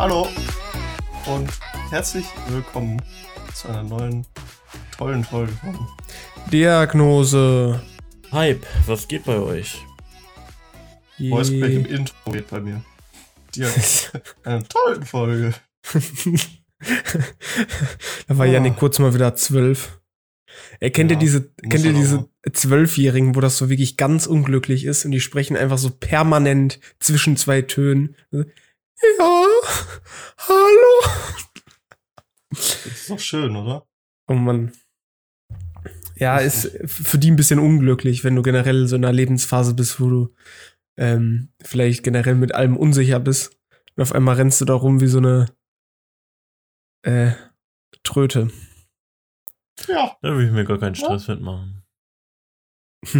Hallo und herzlich willkommen zu einer neuen tollen Folge von Diagnose. Hype, was geht bei euch? Voice Crack im Intro geht bei mir. Die einer tollen Folge. da war Oh. Janik kurz mal wieder zwölf. Er kennt Ja, ihr diese, kennt ihr diese. Zwölfjährigen, wo das so wirklich ganz unglücklich ist und die sprechen einfach so permanent zwischen zwei Tönen. Ja, hallo. Das ist doch schön, oder? Oh Mann. Ja, ist für die ein bisschen unglücklich, wenn du generell so in einer Lebensphase bist, wo du ähm, vielleicht generell mit allem unsicher bist. Und auf einmal rennst du da rum wie so eine äh, Tröte. Ja, Da will ich mir gar keinen Stress mitmachen.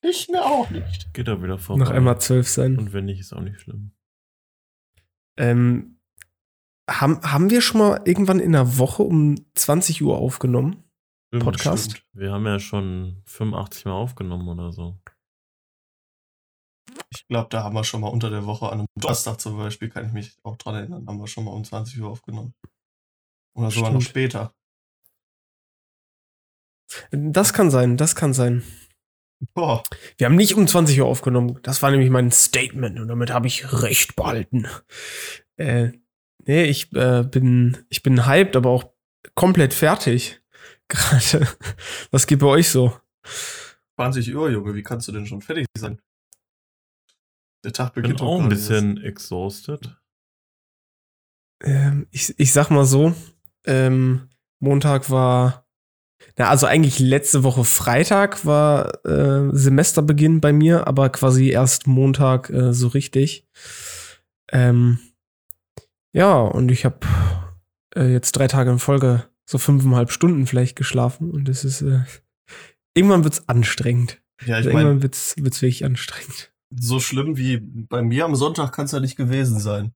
ich mir auch nicht. Geht da wieder vorbei. Noch einmal zwölf sein. Und wenn nicht, ist auch nicht schlimm. Ähm, haben, haben wir schon mal irgendwann in der Woche um 20 Uhr aufgenommen? Stimmt, Podcast? stimmt. Wir haben ja schon 85 Mal aufgenommen oder so. Ich glaube, da haben wir schon mal unter der Woche an einem Donnerstag zum Beispiel, kann ich mich auch dran erinnern, haben wir schon mal um 20 Uhr aufgenommen. Oder sogar noch Stimmt. später. Das kann sein, das kann sein. Boah, Wir haben nicht um 20 Uhr aufgenommen. Das war nämlich mein Statement und damit habe ich Recht behalten. Äh, nee, ich äh, bin, ich bin hyped, aber auch komplett fertig. Gerade. Was geht bei euch so? 20 Uhr, Junge, wie kannst du denn schon fertig sein? Der Tag Ich bin beginnt doch auch ein bisschen exhausted. Ähm, ich, ich sag mal so, ähm, Montag war, na, also eigentlich letzte Woche Freitag war äh, Semesterbeginn bei mir, aber quasi erst Montag äh, so richtig. Ähm, ja, und ich habe äh, jetzt drei Tage in Folge so fünfeinhalb Stunden vielleicht geschlafen und es ist, äh, irgendwann wird's anstrengend. Ja, ich Also irgendwann wird's, wird's wirklich anstrengend. so schlimm wie bei mir am Sonntag kann es ja nicht gewesen sein.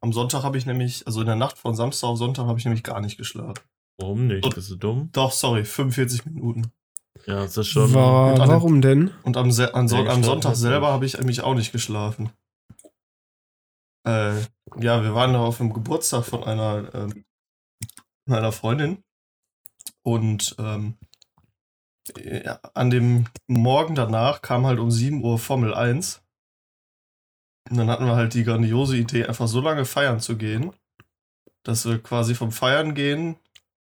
Am Sonntag habe ich nämlich, also in der Nacht von Samstag auf Sonntag habe ich nämlich gar nicht geschlafen. Warum nicht? Und- Bist du dumm? Doch, sorry, 45 Minuten. Ja, ist das schon. Wa- mit an den- warum denn? Und am, Se an so Ja, am Sonntag selber habe ich nämlich auch nicht geschlafen. Äh, ja, wir waren da auf dem Geburtstag von einer, ähm, einer Freundin. Und ähm, ja, an dem Morgen danach kam halt um 7 Uhr Formel 1. Und dann hatten wir halt die grandiose Idee, einfach so lange feiern zu gehen, dass wir quasi vom Feiern gehen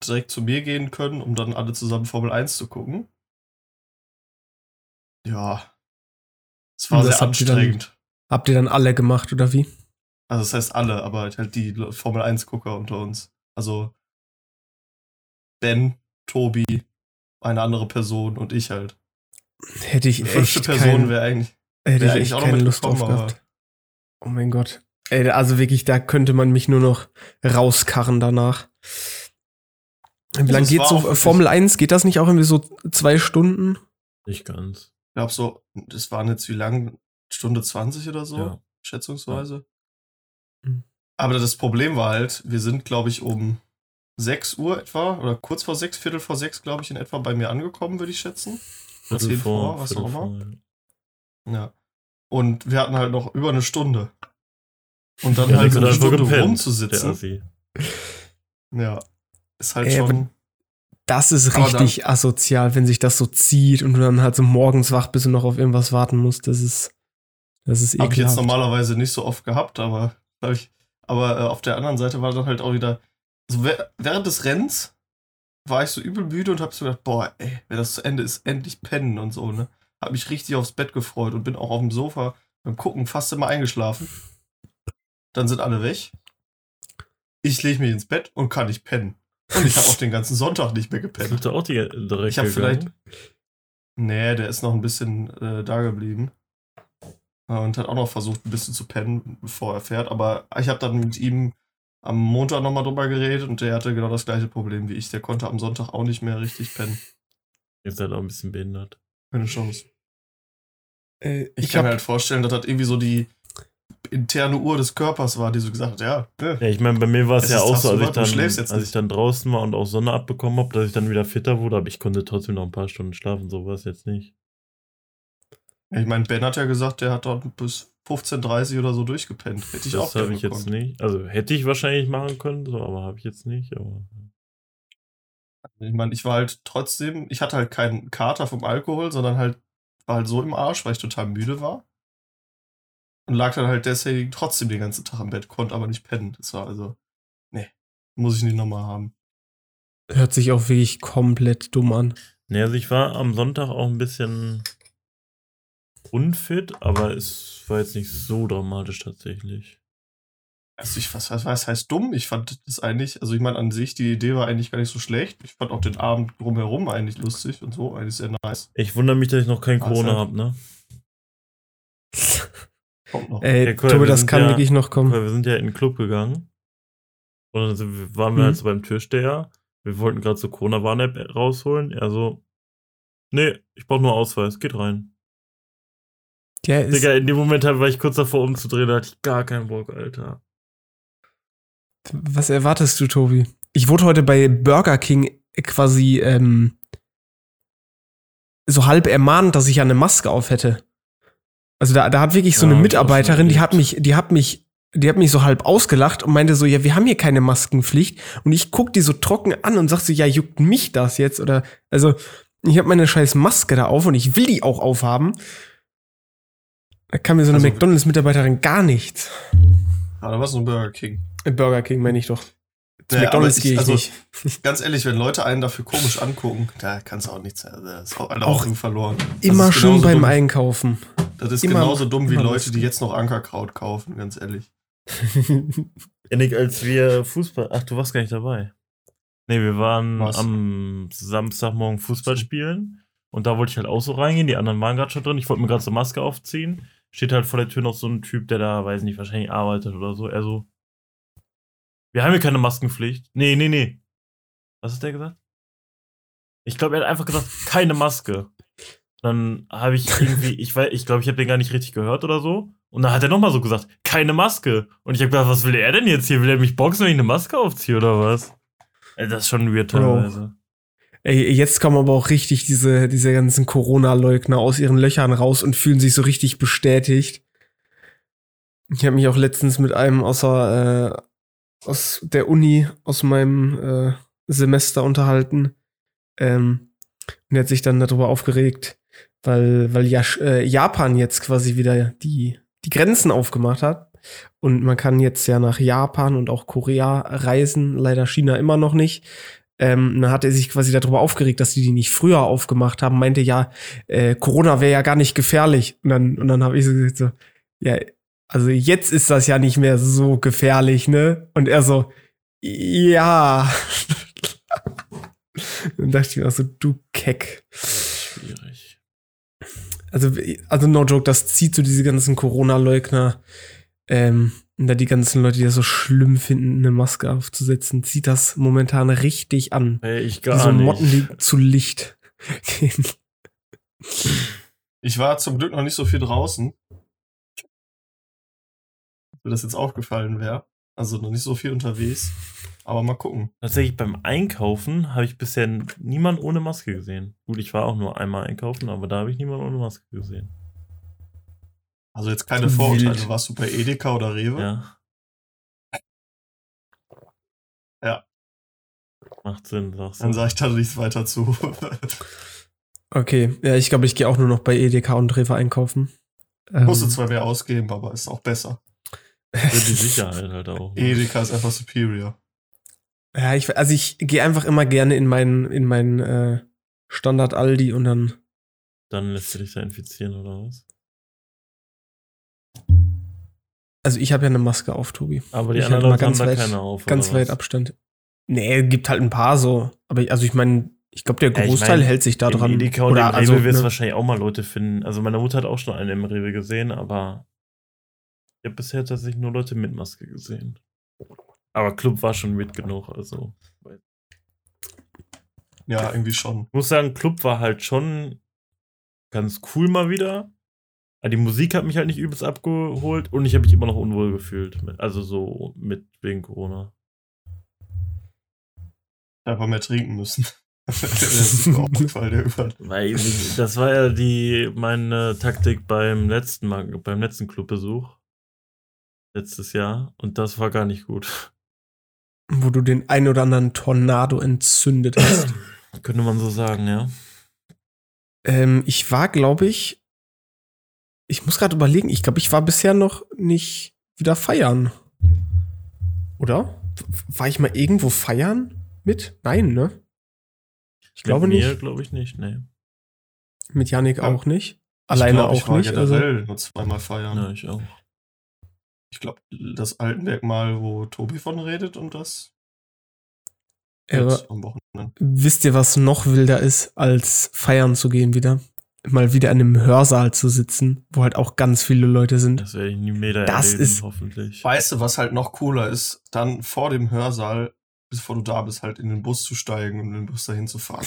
direkt zu mir gehen können, um dann alle zusammen Formel 1 zu gucken. Ja. Es war sehr habt ihr dann- anstrengend. Habt ihr dann alle gemacht oder wie? Also das heißt alle, aber halt die Le- Formel 1-Gucker unter uns. Also Ben, Tobi, eine andere Person und ich halt. Hätte ich Die fünfte echt Person wäre eigentlich. Hätte ich eigentlich echt auch noch keine Lust drauf gehabt. Oh mein Gott. Ey, also wirklich, da könnte man mich nur noch rauskarren danach. Wie Also lange geht so Formel 1? Geht das nicht auch irgendwie so zwei Stunden? Nicht ganz. Ich glaube so, das waren jetzt wie lang? Stunde 20 oder so, Ja. schätzungsweise. Mhm. Aber das Problem war halt, wir sind, glaube ich, um 6 Uhr etwa, oder kurz vor 6, Viertel vor 6, glaube ich, in etwa bei mir angekommen, würde ich schätzen. Viertel 10 vor, was Viertel auch immer. vor, ja. Ja. Und wir hatten halt noch über eine Stunde. Und dann Ja, halt so der eine Stunde rumzusitzen. Ja. Ist halt aber schon. Das ist richtig asozial, wenn sich das so zieht und du dann halt so morgens wach bist und noch auf irgendwas warten musst. Das ist, das ist Habe ich jetzt ekelhaft. normalerweise nicht so oft gehabt, aber hab ich, aber äh, auf der anderen Seite war dann halt auch wieder. So wäh- während des Rennens war ich so übel müde und hab so gedacht, boah, ey, wenn das zu Ende ist, endlich pennen und so, ne? Hab mich richtig aufs Bett gefreut und bin auch auf dem Sofa beim Gucken fast immer eingeschlafen. Dann sind alle weg. Ich lege mich ins Bett und kann nicht pennen. Und ich habe auch den ganzen Sonntag nicht mehr gepennt. Du auch die, direkt Ich hab gegangen? Nee, der ist noch ein bisschen äh, da geblieben. Äh, Und hat auch noch versucht, ein bisschen zu pennen, bevor er fährt. Aber ich habe dann mit ihm am Montag nochmal drüber geredet und der hatte genau das gleiche Problem wie ich. Der konnte am Sonntag auch nicht mehr richtig pennen. Ihr seid auch ein bisschen behindert. Keine Chance. Äh, Ich, ich kann mir hab, halt vorstellen, dass das irgendwie so die interne Uhr des Körpers war, die so gesagt hat, ja, Ja, ich meine, bei mir war es ja auch so, als ich dann, jetzt als ich dann draußen war und auch Sonne abbekommen habe, dass ich dann wieder fitter wurde, aber ich konnte trotzdem noch ein paar Stunden schlafen, so war es jetzt nicht. Ich meine, Ben hat ja gesagt, der hat dort bis 15.30 oder so durchgepennt. Hätte ich auch das habe ich jetzt gekonnt. nicht. Also hätte ich wahrscheinlich machen können, so, aber habe ich jetzt nicht. Aber Ich meine, ich war halt trotzdem, ich hatte halt keinen Kater vom Alkohol, sondern halt war halt so im Arsch, weil ich total müde war. Und lag dann halt deswegen trotzdem den ganzen Tag im Bett, konnte aber nicht pennen. Das war also, nee, muss ich nicht nochmal haben. Hört sich auch wirklich komplett dumm an. Ne, also ich war am Sonntag auch ein bisschen unfit, aber es war jetzt nicht so dramatisch tatsächlich. Also ich, was, was, was heißt dumm? Ich fand das eigentlich, also ich meine, an sich, die Idee war eigentlich gar nicht so schlecht. Ich fand auch den Abend drumherum eigentlich lustig und so, eigentlich sehr nice. Ich wundere mich, dass ich noch kein Corona ist habe, ne? Kommt noch. Ey, Ja, cool, Tobi, wir das sind kann ja- wirklich noch kommen. Weil wir sind ja in den Club gegangen. Und dann waren wir Mhm. halt so beim Türsteher. Wir wollten gerade so Corona-Warn-App rausholen. Er so, nee, ich brauche nur Ausweis, geht rein. Der ist, Digga, in dem Moment war ich kurz davor umzudrehen, da hatte ich gar keinen Bock, Alter. was erwartest du, Tobi? Ich wurde heute bei Burger King quasi ähm, so halb ermahnt, dass ich ja eine Maske auf hätte. Also da, da hat wirklich so eine Mitarbeiterin, die hat mich, die hat mich, die hat mich so halb ausgelacht und meinte so, ja, wir haben hier keine Maskenpflicht. Und ich guck die so trocken an und sag so, ja, juckt mich das jetzt? Oder, also, ich habe meine scheiß Maske da auf und ich will die auch aufhaben. Da kann mir so eine Also- McDonalds-Mitarbeiterin gar nichts. Ah, da war so ein Burger King. Äh, Burger King meine ich doch. Zu Naja, McDonalds gehe ich also, nicht. Ganz ehrlich, wenn Leute einen dafür komisch angucken, da kannst du auch nichts. Also, das ist auch alle Auch verloren. Immer schön genauso beim dumm, Einkaufen. Das ist immer- genauso dumm wie Leute, die jetzt noch Ankerkraut kaufen, ganz ehrlich. Ennig, als wir Fußball. Ach, du warst gar nicht dabei. Nee, wir waren Was? am Samstagmorgen Fußball spielen. Und da wollte ich halt auch so reingehen. Die anderen waren gerade schon drin. Ich wollte mir gerade so Maske aufziehen. Steht halt vor der Tür noch so ein Typ, der da, weiß nicht, wahrscheinlich arbeitet oder so. Er so. Wir haben hier keine Maskenpflicht. Nee, nee, nee. Was hat der gesagt? Ich glaube, er hat einfach gesagt, keine Maske. Dann habe ich irgendwie, ich weiß, ich glaube, ich habe den gar nicht richtig gehört oder so. Und dann hat er nochmal so gesagt, keine Maske. Und ich habe gedacht, was will er denn jetzt hier? Will er mich boxen, wenn ich eine Maske aufziehe oder was? Ey, das ist schon weird teilweise. Ey, jetzt kommen aber auch richtig diese, diese ganzen Corona-Leugner aus ihren Löchern raus und fühlen sich so richtig bestätigt. Ich habe mich auch letztens mit einem außer, äh, aus der Uni, aus meinem äh, Semester unterhalten. Ähm, und er hat sich dann darüber aufgeregt, weil, weil ja, äh, Japan jetzt quasi wieder die, die Grenzen aufgemacht hat. Und man kann jetzt ja nach Japan und auch Korea reisen, leider China immer noch nicht. Ähm, dann hat er sich quasi darüber aufgeregt, dass die die nicht früher aufgemacht haben, meinte ja, äh, Corona wäre ja gar nicht gefährlich. Und dann, und dann habe ich so gesagt, so, ja, also jetzt ist das ja nicht mehr so gefährlich, ne? Und er so, ja. dann dachte ich mir auch so, du Keck. Schwierig. Also, also no joke, das zieht so diese ganzen Corona-Leugner, ähm, und da die ganzen Leute, die das so schlimm finden, eine Maske aufzusetzen, zieht das momentan richtig an. Ey, ich gar so nicht. Motten, die zu Licht gehen. Ich war zum Glück noch nicht so viel draußen. Wenn das jetzt aufgefallen wäre. Also noch nicht so viel unterwegs. Aber mal gucken. Tatsächlich beim Einkaufen habe ich bisher niemand ohne Maske gesehen. Gut, ich war auch nur einmal einkaufen, aber da habe ich niemand ohne Maske gesehen. Also jetzt keine Wild. Vorurteile. Warst du bei Edeka oder Rewe? Ja. Ja. Macht Sinn, sagst Dann du. sage ich da nichts weiter zu. Okay, ja, ich glaube, ich gehe auch nur noch bei Edeka und Rewe einkaufen. Ähm, Musste zwar mehr ausgeben, aber ist auch besser. Für die Sicherheit halt auch. ne? Edeka ist einfach superior. ja, ich, also ich gehe einfach immer gerne in meinen, in meinen äh, Standard Aldi und dann. Dann lässt du dich da infizieren oder was? Also ich habe ja eine Maske auf, Tobi. Aber die Ich anderen halt mal Leute ganz haben da weit- keine auf. Ganz oder weit was? Abstand. Nee, gibt halt ein paar so. Aber ich- also ich meine, ich glaube, der Ja, ich Großteil mein, hält sich da dran. Edeka und Oder im also, Rewe wirst du ne, wahrscheinlich auch mal Leute finden. Also meine Mutter hat auch schon einen im Rewe gesehen, aber ich habe bisher tatsächlich nur Leute mit Maske gesehen. Aber Club war schon mit genug, also. Ja, irgendwie schon. Ich muss sagen, Club war halt schon ganz cool mal wieder. Aber die Musik hat mich halt nicht übelst abgeholt und ich habe mich immer noch unwohl gefühlt. Also so mit wegen Corona. Einfach mehr trinken müssen. das ist mir auch aufgefallen, der Übergang. Weil das war ja die meine Taktik beim letzten Mal, beim letzten Clubbesuch. Letztes Jahr. Und das war gar nicht gut. Wo du den ein oder anderen Tornado entzündet hast. Könnte man so sagen, ja. ähm, ich war, glaube ich, ich muss gerade überlegen, ich glaube, ich war bisher noch nicht wieder feiern. Oder? War ich mal irgendwo feiern mit? Nein, ne? Ich glaube Mit mir nicht. glaube ich nicht, nee. Mit Yannick Ja. auch nicht. Ich Alleine glaub, ich auch war nicht. Also, generell nur zweimal feiern. Ja, ich auch. Ich glaube, das Altenberg mal, wo Tobi von redet und das jetzt am Wochenende. wisst ihr, was noch wilder ist, als feiern zu gehen wieder? Mal wieder in einem Hörsaal zu sitzen, wo halt auch ganz viele Leute sind. Das werde ich nie mehr Das erleben, ist- hoffentlich. Weißt du, was halt noch cooler ist, dann vor dem Hörsaal, bevor du da bist, halt in den Bus zu steigen und in den Bus dahin zu fahren.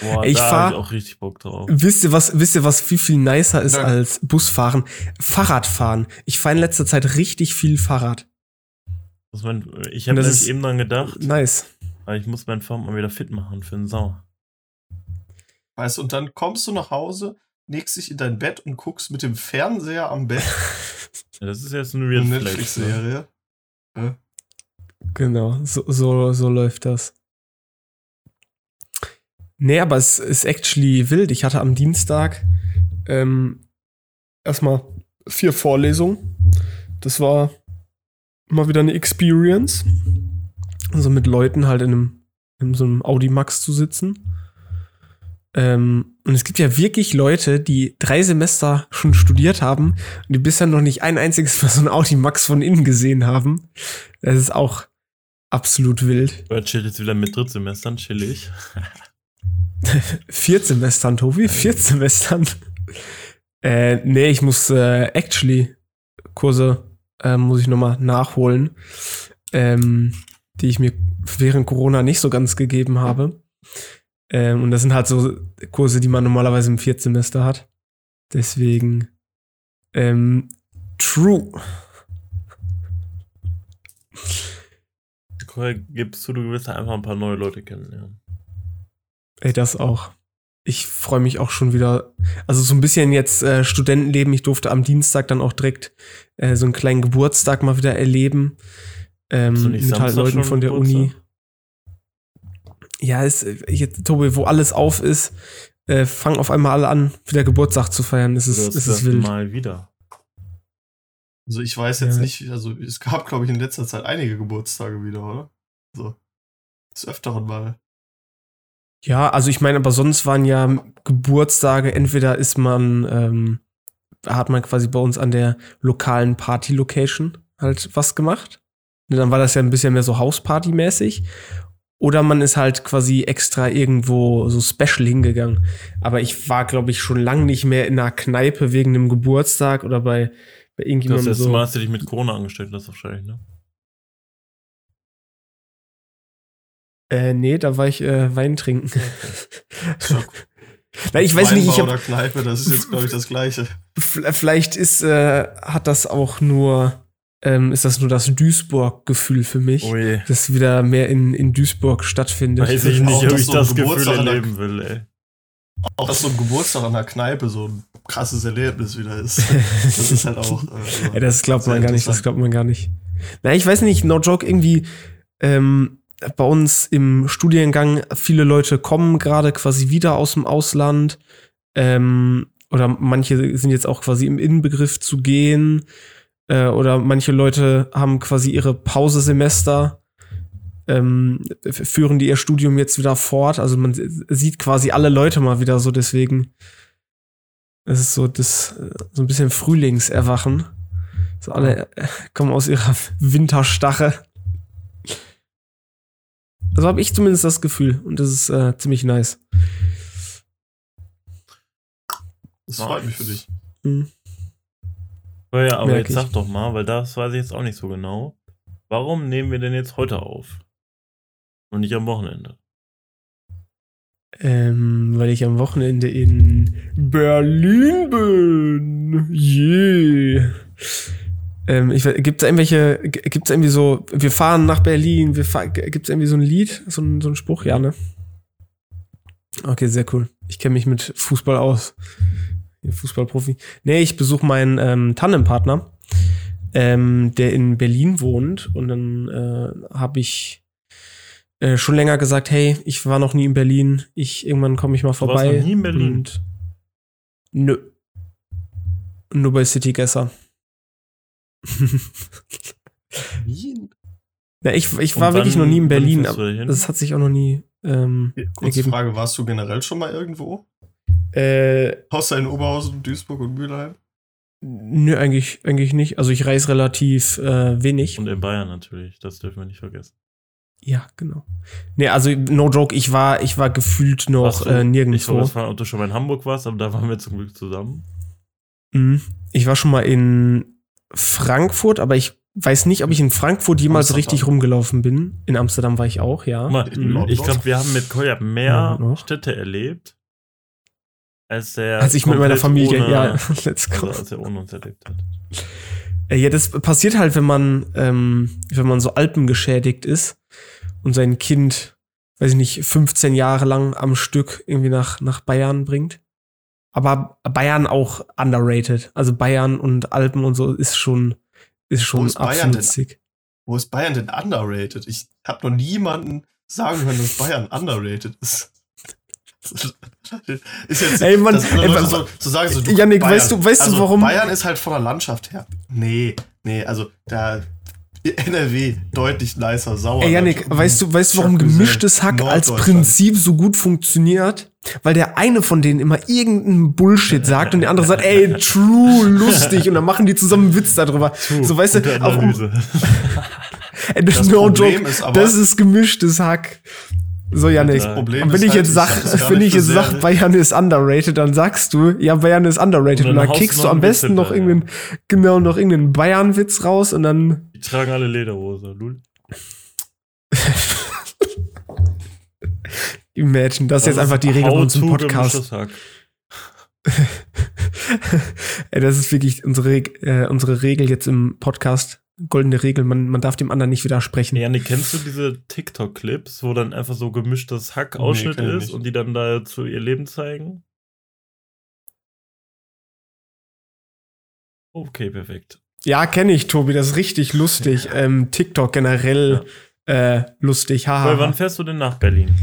Boah, Ich da fahr- hab ich auch richtig Bock drauf. Wisst ihr was, wisst ihr was viel, viel nicer ist Ja. als Busfahren? Fahrradfahren. Ich fahre in letzter Zeit richtig viel Fahrrad. Muss man, ich habe das nämlich eben dran gedacht, Nice. aber ich muss meinen Fahrrad mal wieder fit machen für den Sommer. Weißt du, und dann kommst du nach Hause, legst dich in dein Bett und guckst mit dem Fernseher am Bett Ja, das ist jetzt eine. Ne? Netflix-Serie. Genau, so, so, so läuft das. Nee, aber es ist actually wild. Ich hatte am Dienstag ähm, erstmal vier Vorlesungen. Das war mal wieder eine Experience. Also mit Leuten halt in einem in so einem Audi Max zu sitzen. Ähm, und es gibt ja wirklich Leute, die drei Semester schon studiert haben und die bisher noch nicht ein einziges Mal so ein Audi Max von innen gesehen haben. Das ist auch absolut wild. Oder chillt jetzt wieder mit Drittsemestern, chillig. Vier Semestern, Tobi, vier Semestern. Äh, nee, ich muss äh, actually Kurse äh, muss ich nochmal nachholen, ähm, die ich mir während Corona nicht so ganz gegeben habe. Ähm, und das sind halt so Kurse, die man normalerweise im Viertsemester hat. Deswegen ähm, true. Gibst du, du halt einfach ein paar neue Leute kennenlernen. Ey, das auch. Ich freue mich auch schon wieder. Also so ein bisschen jetzt äh, Studentenleben. Ich durfte am Dienstag dann auch direkt äh, so einen kleinen Geburtstag mal wieder erleben. Ähm, mit halt Samstag Leuten schon von der Geburtstag? Uni. Ja, ist, äh, jetzt, Tobi, wo alles auf ist, äh, fangen auf einmal alle an, wieder Geburtstag zu feiern. Es ist, Oder es das ist wild. Mal wieder. Also ich weiß jetzt Ja. nicht, also es gab, glaube ich, in letzter Zeit einige Geburtstage wieder, oder? So. Des Öfteren mal. Ja, also ich meine, aber sonst waren ja Geburtstage, entweder ist man, ähm, hat man quasi bei uns an der lokalen Party-Location halt was gemacht. Und dann war das ja ein bisschen mehr so Hausparty-mäßig. Oder man ist halt quasi extra irgendwo so special hingegangen. Aber ich war, glaube ich, schon lang nicht mehr in einer Kneipe wegen einem Geburtstag oder bei, bei Das irgendjemandem letzte so. Mal hast du dich mit Corona angestellt hast, wahrscheinlich, ne? Äh, nee, da war ich äh, Wein trinken. Ja, Na, ich weiß nicht, ich Weinbau habe oder Kneipe, das ist jetzt, glaube ich, das Gleiche. Vielleicht ist, äh, hat das auch nur, ähm, ist das nur das Duisburg-Gefühl für mich, Oh je. das wieder mehr in, in Duisburg stattfindet. Weiß ich Auch, nicht, ob dass ich so das Gefühl erleben will, ey. Auch dass so ein Geburtstag an der Kneipe so ein krasses Erlebnis wieder ist. Das ist halt auch. Äh, Ja, das glaubt man gar nicht, das glaubt man gar nicht. Na, ich weiß nicht, no joke, irgendwie, ähm, bei uns im Studiengang, viele Leute kommen gerade quasi wieder aus dem Ausland, ähm, oder manche sind jetzt auch quasi im Inbegriff zu gehen, äh, oder manche Leute haben quasi ihre Pausesemester, ähm, führen die ihr Studium jetzt wieder fort. Also man sieht quasi alle Leute mal wieder so, deswegen. Es ist so das, äh, so ein bisschen Frühlingserwachen. So alle äh, kommen aus ihrer Winterstache. Also habe ich zumindest das Gefühl. Und das ist äh, ziemlich nice. Das freut mich für dich. Hm. Ja, ja, aber Merk jetzt sag ich. doch mal, weil das weiß ich jetzt auch nicht so genau. Warum nehmen wir denn jetzt heute auf? Und nicht am Wochenende? Ähm, weil ich am Wochenende in Berlin bin. Yeah. Ähm, gibt es irgendwelche, gibt es irgendwie so, wir fahren nach Berlin, wir gibt es irgendwie so ein Lied, so ein, so ein Spruch, ja, ne? Okay, sehr cool. Ich kenne mich mit Fußball aus. Fußballprofi. Nee, ich besuche meinen ähm, Tandempartner, ähm, der in Berlin wohnt. Und dann äh, habe ich äh, schon länger gesagt, hey, ich war noch nie in Berlin. Ich irgendwann komme ich mal vorbei. warst noch nie in Berlin? Und nö. Nur bei City Gesser. Wien? ja, ich, ich war wirklich noch nie in Berlin, das hat sich auch noch nie ähm, Kurze ergeben. Frage, warst du generell schon mal irgendwo? Äh, Außer in Oberhausen, Duisburg und Mülheim? nö, eigentlich, eigentlich nicht. Also ich reise relativ äh, wenig. Und in Bayern natürlich, das dürfen wir nicht vergessen. Ja, genau. Nee, also no joke, ich war, ich war gefühlt noch du- äh, Ich nirgendwo. das fragen, ob du schon mal in Hamburg warst, aber da waren wir zum Glück zusammen. Mhm. Ich war schon mal in Frankfurt, aber ich weiß nicht, ob ich in Frankfurt jemals Amsterdam. richtig rumgelaufen bin. In Amsterdam war ich auch, ja. Mal, Ich glaube, wir haben mit Kolja mehr Ja, noch. Städte erlebt, als der. Als ich mit meiner Familie, ohne, ja, let's go. Also als er ohne uns erlebt hat. Äh, Ja, das passiert halt, wenn man, ähm, wenn man so alpengeschädigt ist und sein Kind, weiß ich nicht, 15 Jahre lang am Stück irgendwie nach, nach Bayern bringt. Aber Bayern auch underrated. Also Bayern und Alpen und so ist schon, ist schon ist Bayern absolut denn? sick. Wo ist Bayern denn underrated? Ich habe noch niemanden sagen hören, dass Bayern underrated ist. ist jetzt, Ey, Mann, ey, Leute so, so sagen so, du, Yannick, weißt du- weißt du, also warum- Bayern ist halt von der Landschaft her. Nee, nee, also da NRW deutlich nicer, sauer. Ey, Yannick, weißt du, weißt du, warum gemischtes Hack als Prinzip so gut funktioniert? Weil der eine von denen immer irgendeinen Bullshit sagt und der andere sagt, ey, true, lustig. Und dann machen die zusammen einen Witz darüber. so, weißt du, auch das Das no Problem joke, ist aber- das ist gemischtes Hack. So. Das Problem Und wenn ich halt, jetzt sag, sag das wenn ich jetzt sag? Bayern ist underrated, dann sagst du, ja, Bayern ist underrated. Und Und dann dann haust kickst du am besten noch irgendeinen, genau, noch irgendeinen Bayern-Witz raus und dann, Die tragen alle Lederhose. Lul. imagine, das ist jetzt einfach die Regel von uns im How to Podcast. Ey, das ist wirklich unsere, äh, unsere Regel jetzt im Podcast. Goldene Regel, man, man darf dem anderen nicht widersprechen. Janik, kennst du diese TikTok-Clips, wo dann einfach so gemischtes Hack-Ausschnitt Nee, ist und die dann da zu ihr Leben zeigen? Okay, perfekt. Ja, kenne ich, Tobi, das ist richtig lustig. Ähm, TikTok generell äh, lustig. Weil, Haha. wann fährst du denn nach Berlin?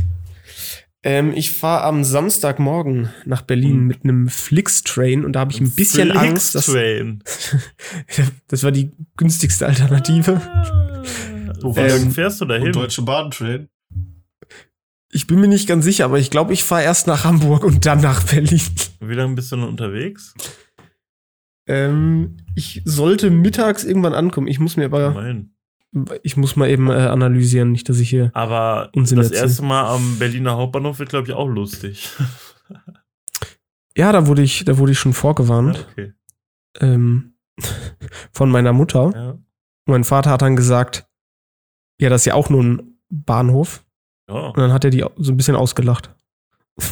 Ähm, ich fahre am Samstagmorgen nach Berlin Mhm. mit einem Flix-Train und da habe ich ein bisschen Angst, dass Train. das war die günstigste Alternative. Wo Wie lange Ähm, fährst du da Und hin? Deutsche Bahn-Train. Ich bin mir nicht ganz sicher, aber ich glaube, ich fahre erst nach Hamburg und dann nach Berlin. Wie lange bist du noch unterwegs? Ähm, ich sollte mittags irgendwann ankommen. Ich muss mir aber, Immerhin. Ich muss mal eben äh, analysieren, nicht, dass ich hier. Aber Unsinn das erzählen. erste Mal am Berliner Hauptbahnhof wird, glaube ich, auch lustig. Ja, da wurde ich, da wurde ich schon vorgewarnt Ja, okay. ähm, von meiner Mutter. Ja. Mein Vater hat dann gesagt, ja, das ist ja auch nur ein Bahnhof. ja. Und dann hat er die so ein bisschen ausgelacht.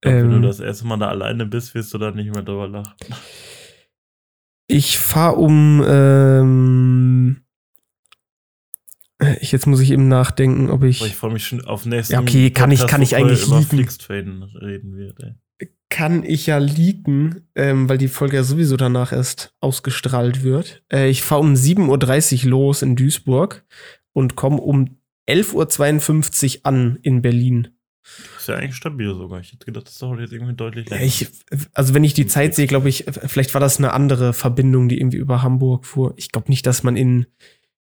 Glaub, wenn Ähm, du das erste Mal da alleine bist, wirst du da nicht mehr drüber lachen. Ich fahre um. Ähm, ich, jetzt muss ich eben nachdenken, ob ich. ich freue mich schon auf nächsten Ja, okay, kann ich- kann ich Podcast, eigentlich. Flixtrain reden wird, ey. kann ich ja leaken, ähm, weil die Folge ja sowieso danach erst ausgestrahlt wird. Äh, ich fahre um 7.30 Uhr los in Duisburg und komme um 11.52 Uhr an in Berlin. Ist ja eigentlich stabil sogar. Ich hätte gedacht, das dauert jetzt irgendwie deutlich länger. ich, also wenn ich die Zeit sehe, glaube ich, vielleicht war das eine andere Verbindung, die irgendwie über Hamburg fuhr. Ich glaube nicht, dass man in,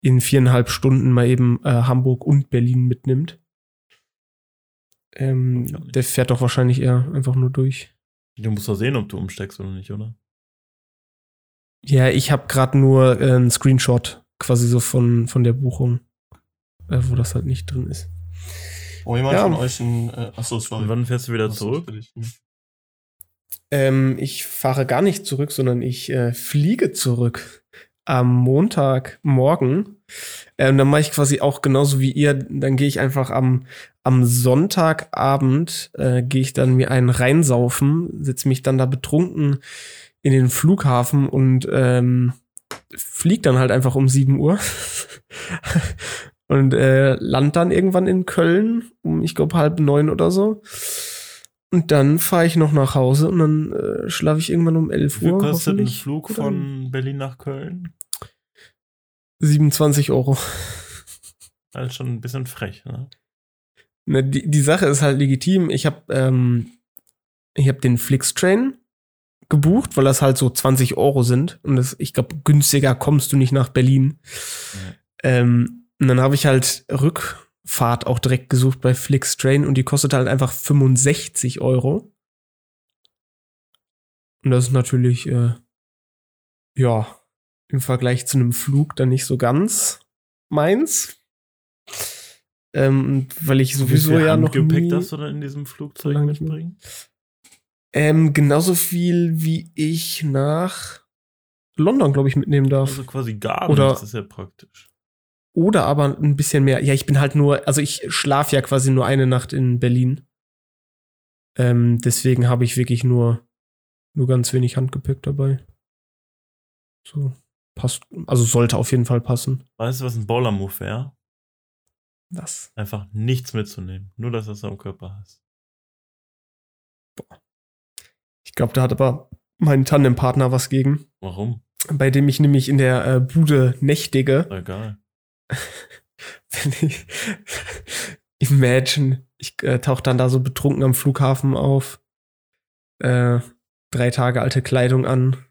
in viereinhalb Stunden mal eben äh, Hamburg und Berlin mitnimmt. Ähm, der fährt doch wahrscheinlich eher einfach nur durch. du musst doch sehen, ob du umsteigst oder nicht, oder? Ja, ich habe gerade nur äh, einen Screenshot quasi so von, von der Buchung, äh, wo das halt nicht drin ist. Oh, jemand Ja. von euch ein. Äh, achso, sorry. Und wann fährst du wieder Achso, zurück? ich. Ähm, ich fahre gar nicht zurück, sondern ich äh, fliege zurück am Montagmorgen. Ähm, dann mache ich quasi auch genauso wie ihr. Dann gehe ich einfach am, am Sonntagabend, äh, gehe ich dann mir einen reinsaufen, setze mich dann da betrunken in den Flughafen und ähm, flieg dann halt einfach um 7 Uhr. Und äh, land dann irgendwann in Köln um, ich glaube, halb neun oder so. Und dann fahre ich noch nach Hause und dann äh, schlafe ich irgendwann um 11 Wie viel Uhr. kostet ein. Flug von Berlin nach Köln? 27 Euro. Halt schon ein bisschen frech, ne? Ne, die, die Sache ist halt legitim. Ich habe ähm, ich hab den Flixtrain gebucht, weil das halt so 20 Euro sind. Und das, ich glaube, günstiger kommst du nicht nach Berlin. Ja. Ähm, und dann habe ich halt Rückfahrt auch direkt gesucht bei Flixtrain und die kostet halt einfach 65 Euro. Und das ist natürlich, äh, ja, im Vergleich zu einem Flug dann nicht so ganz meins. Ähm, weil ich sowieso Wie ja noch Handgepäck nie, darfst du dann in diesem Flugzeug nicht mitbringen? ähm, genauso viel wie ich nach London, glaube ich, mitnehmen darf. Also quasi gar Oder- nichts, das ist ja praktisch. Oder aber ein bisschen mehr. Ja, ich bin halt nur, also ich schlafe ja quasi nur eine Nacht in Berlin. Ähm, deswegen habe ich wirklich nur, nur ganz wenig Handgepäck dabei. So, passt, also sollte auf jeden Fall passen. Weißt du, was ein Baller-Move wäre? Das. Einfach nichts mitzunehmen. Nur, dass du es am Körper hast. Ich glaube, da hat aber mein Tandempartner was gegen, Warum? bei dem ich nämlich in der äh, Bude nächtige. Egal. Wenn ich, imagine, ich äh, tauche dann da so betrunken am Flughafen auf, äh, drei Tage alte Kleidung an.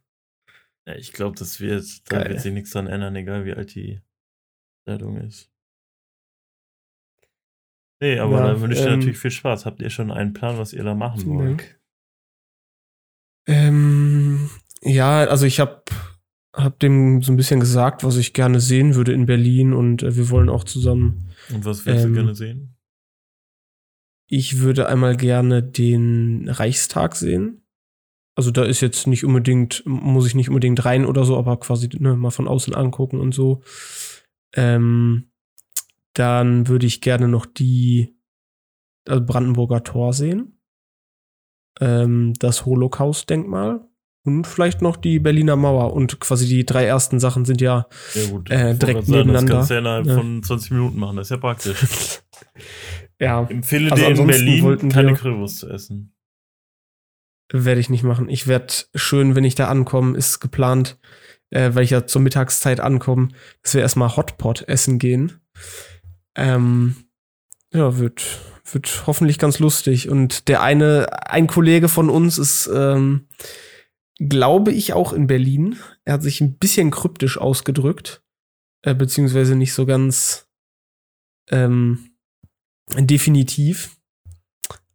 Ja, ich glaube, das wird, da wird sich nichts dran ändern, egal wie alt die Kleidung ist. Nee, aber Ja, dann wünsche ich dir ähm, natürlich viel Spaß. Habt ihr schon einen Plan, was ihr da machen wollt? Ähm, ja, also ich habe hab dem so ein bisschen gesagt, was ich gerne sehen würde in Berlin und äh, wir wollen auch zusammen. Und was willst Ähm, du gerne sehen? Ich würde einmal gerne den Reichstag sehen. Also da ist jetzt nicht unbedingt, muss ich nicht unbedingt rein oder so, aber quasi ne, mal von außen angucken und so. Ähm, dann würde ich gerne noch die also Brandenburger Tor sehen. Ähm, das Holocaust-Denkmal. Und vielleicht noch die Berliner Mauer. Und quasi die drei ersten Sachen sind ja Ja, gut. äh, direkt sagen, nebeneinander. Das kannst du ja innerhalb Ja. von 20 Minuten machen. Das ist ja praktisch. ja, Empfehle Also dir in Berlin keine Currywurst zu essen. Werde ich nicht machen. Ich werde schön, wenn ich da ankomme, ist geplant, äh, weil ich ja zur Mittagszeit ankomme, dass wir erstmal Hotpot essen gehen. Ähm, ja, wird, wird hoffentlich ganz lustig. Und der eine, ein Kollege von uns ist, ähm, glaube ich, auch in Berlin. Er hat sich ein bisschen kryptisch ausgedrückt, äh, beziehungsweise nicht so ganz ähm, definitiv.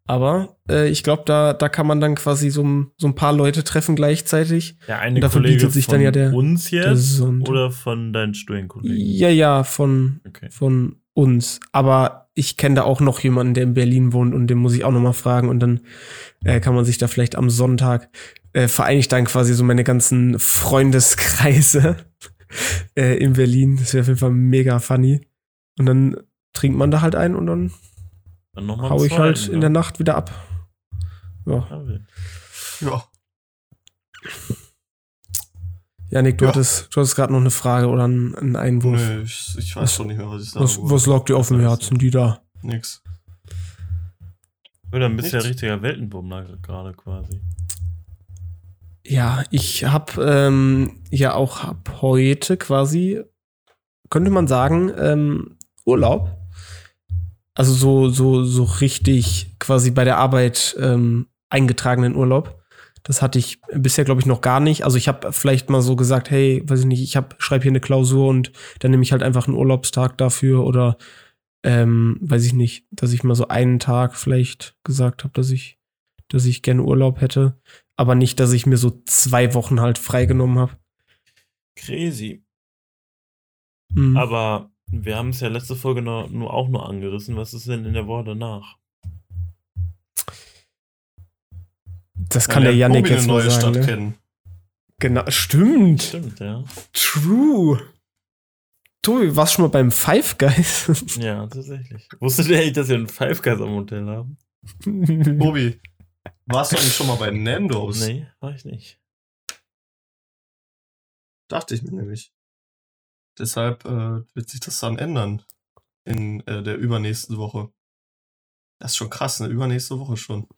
Aber äh, ich glaube, da, da kann man dann quasi so, ein- so ein paar Leute treffen gleichzeitig. Ja, eine dafür Kollege bietet sich von dann ja der- uns Der jetzt Sonntag. oder von deinen Studienkollegen? Ja, ja, von, Okay. von uns. Aber ich kenne da auch noch jemanden, der in Berlin wohnt und den muss ich auch noch mal fragen. Und dann äh, kann man sich da vielleicht am Sonntag äh, vereine ich dann quasi so meine ganzen Freundeskreise äh, in Berlin. Das wäre auf jeden Fall mega funny. Und dann trinkt man da halt ein und dann Dann hau ich halt in der Nacht wieder ab. Ja. Ja. Janik, du Ja. hattest, du hattest gerade noch eine Frage oder einen, einen Einwurf. Nö, ich, ich weiß Was- schon nicht mehr, was ich sagen Was, wollte. was lag dir auf dem Herzen, die da? Nix. Oder ja Nichts. richtiger Weltenbummler gerade quasi. Ja, ich habe ähm, ja auch ab heute quasi, könnte man sagen, ähm, Urlaub. Also so, so, so richtig quasi bei der Arbeit ähm, eingetragenen Urlaub. Das hatte ich bisher, glaube ich, noch gar nicht. Also ich habe vielleicht mal so gesagt, hey, weiß ich nicht, ich schreibe hier eine Klausur und dann nehme ich halt einfach einen Urlaubstag dafür oder ähm, weiß ich nicht, dass ich mal so einen Tag vielleicht gesagt habe, dass ich, dass ich gerne Urlaub hätte. Aber nicht, dass ich mir so zwei Wochen halt freigenommen habe. Crazy. Mhm. Aber wir haben es ja letzte Folge nur, nur auch nur angerissen. Was ist denn in der Woche danach? das kann der Yannick jetzt mal neue sagen. Stadt Ne? kennen. Genau, stimmt. Stimmt, ja. True. Tobi, warst du schon mal beim Five Guys? Ja, tatsächlich. Wusstet ihr eigentlich, dass wir ein Five Guys am Hotel haben? Tobi, warst du eigentlich schon mal bei Nando's? Nee, war ich nicht. Dachte ich mir nämlich. Deshalb äh, wird sich das dann ändern. in äh, der übernächsten Woche. Das ist schon krass, ne? Übernächste Woche schon.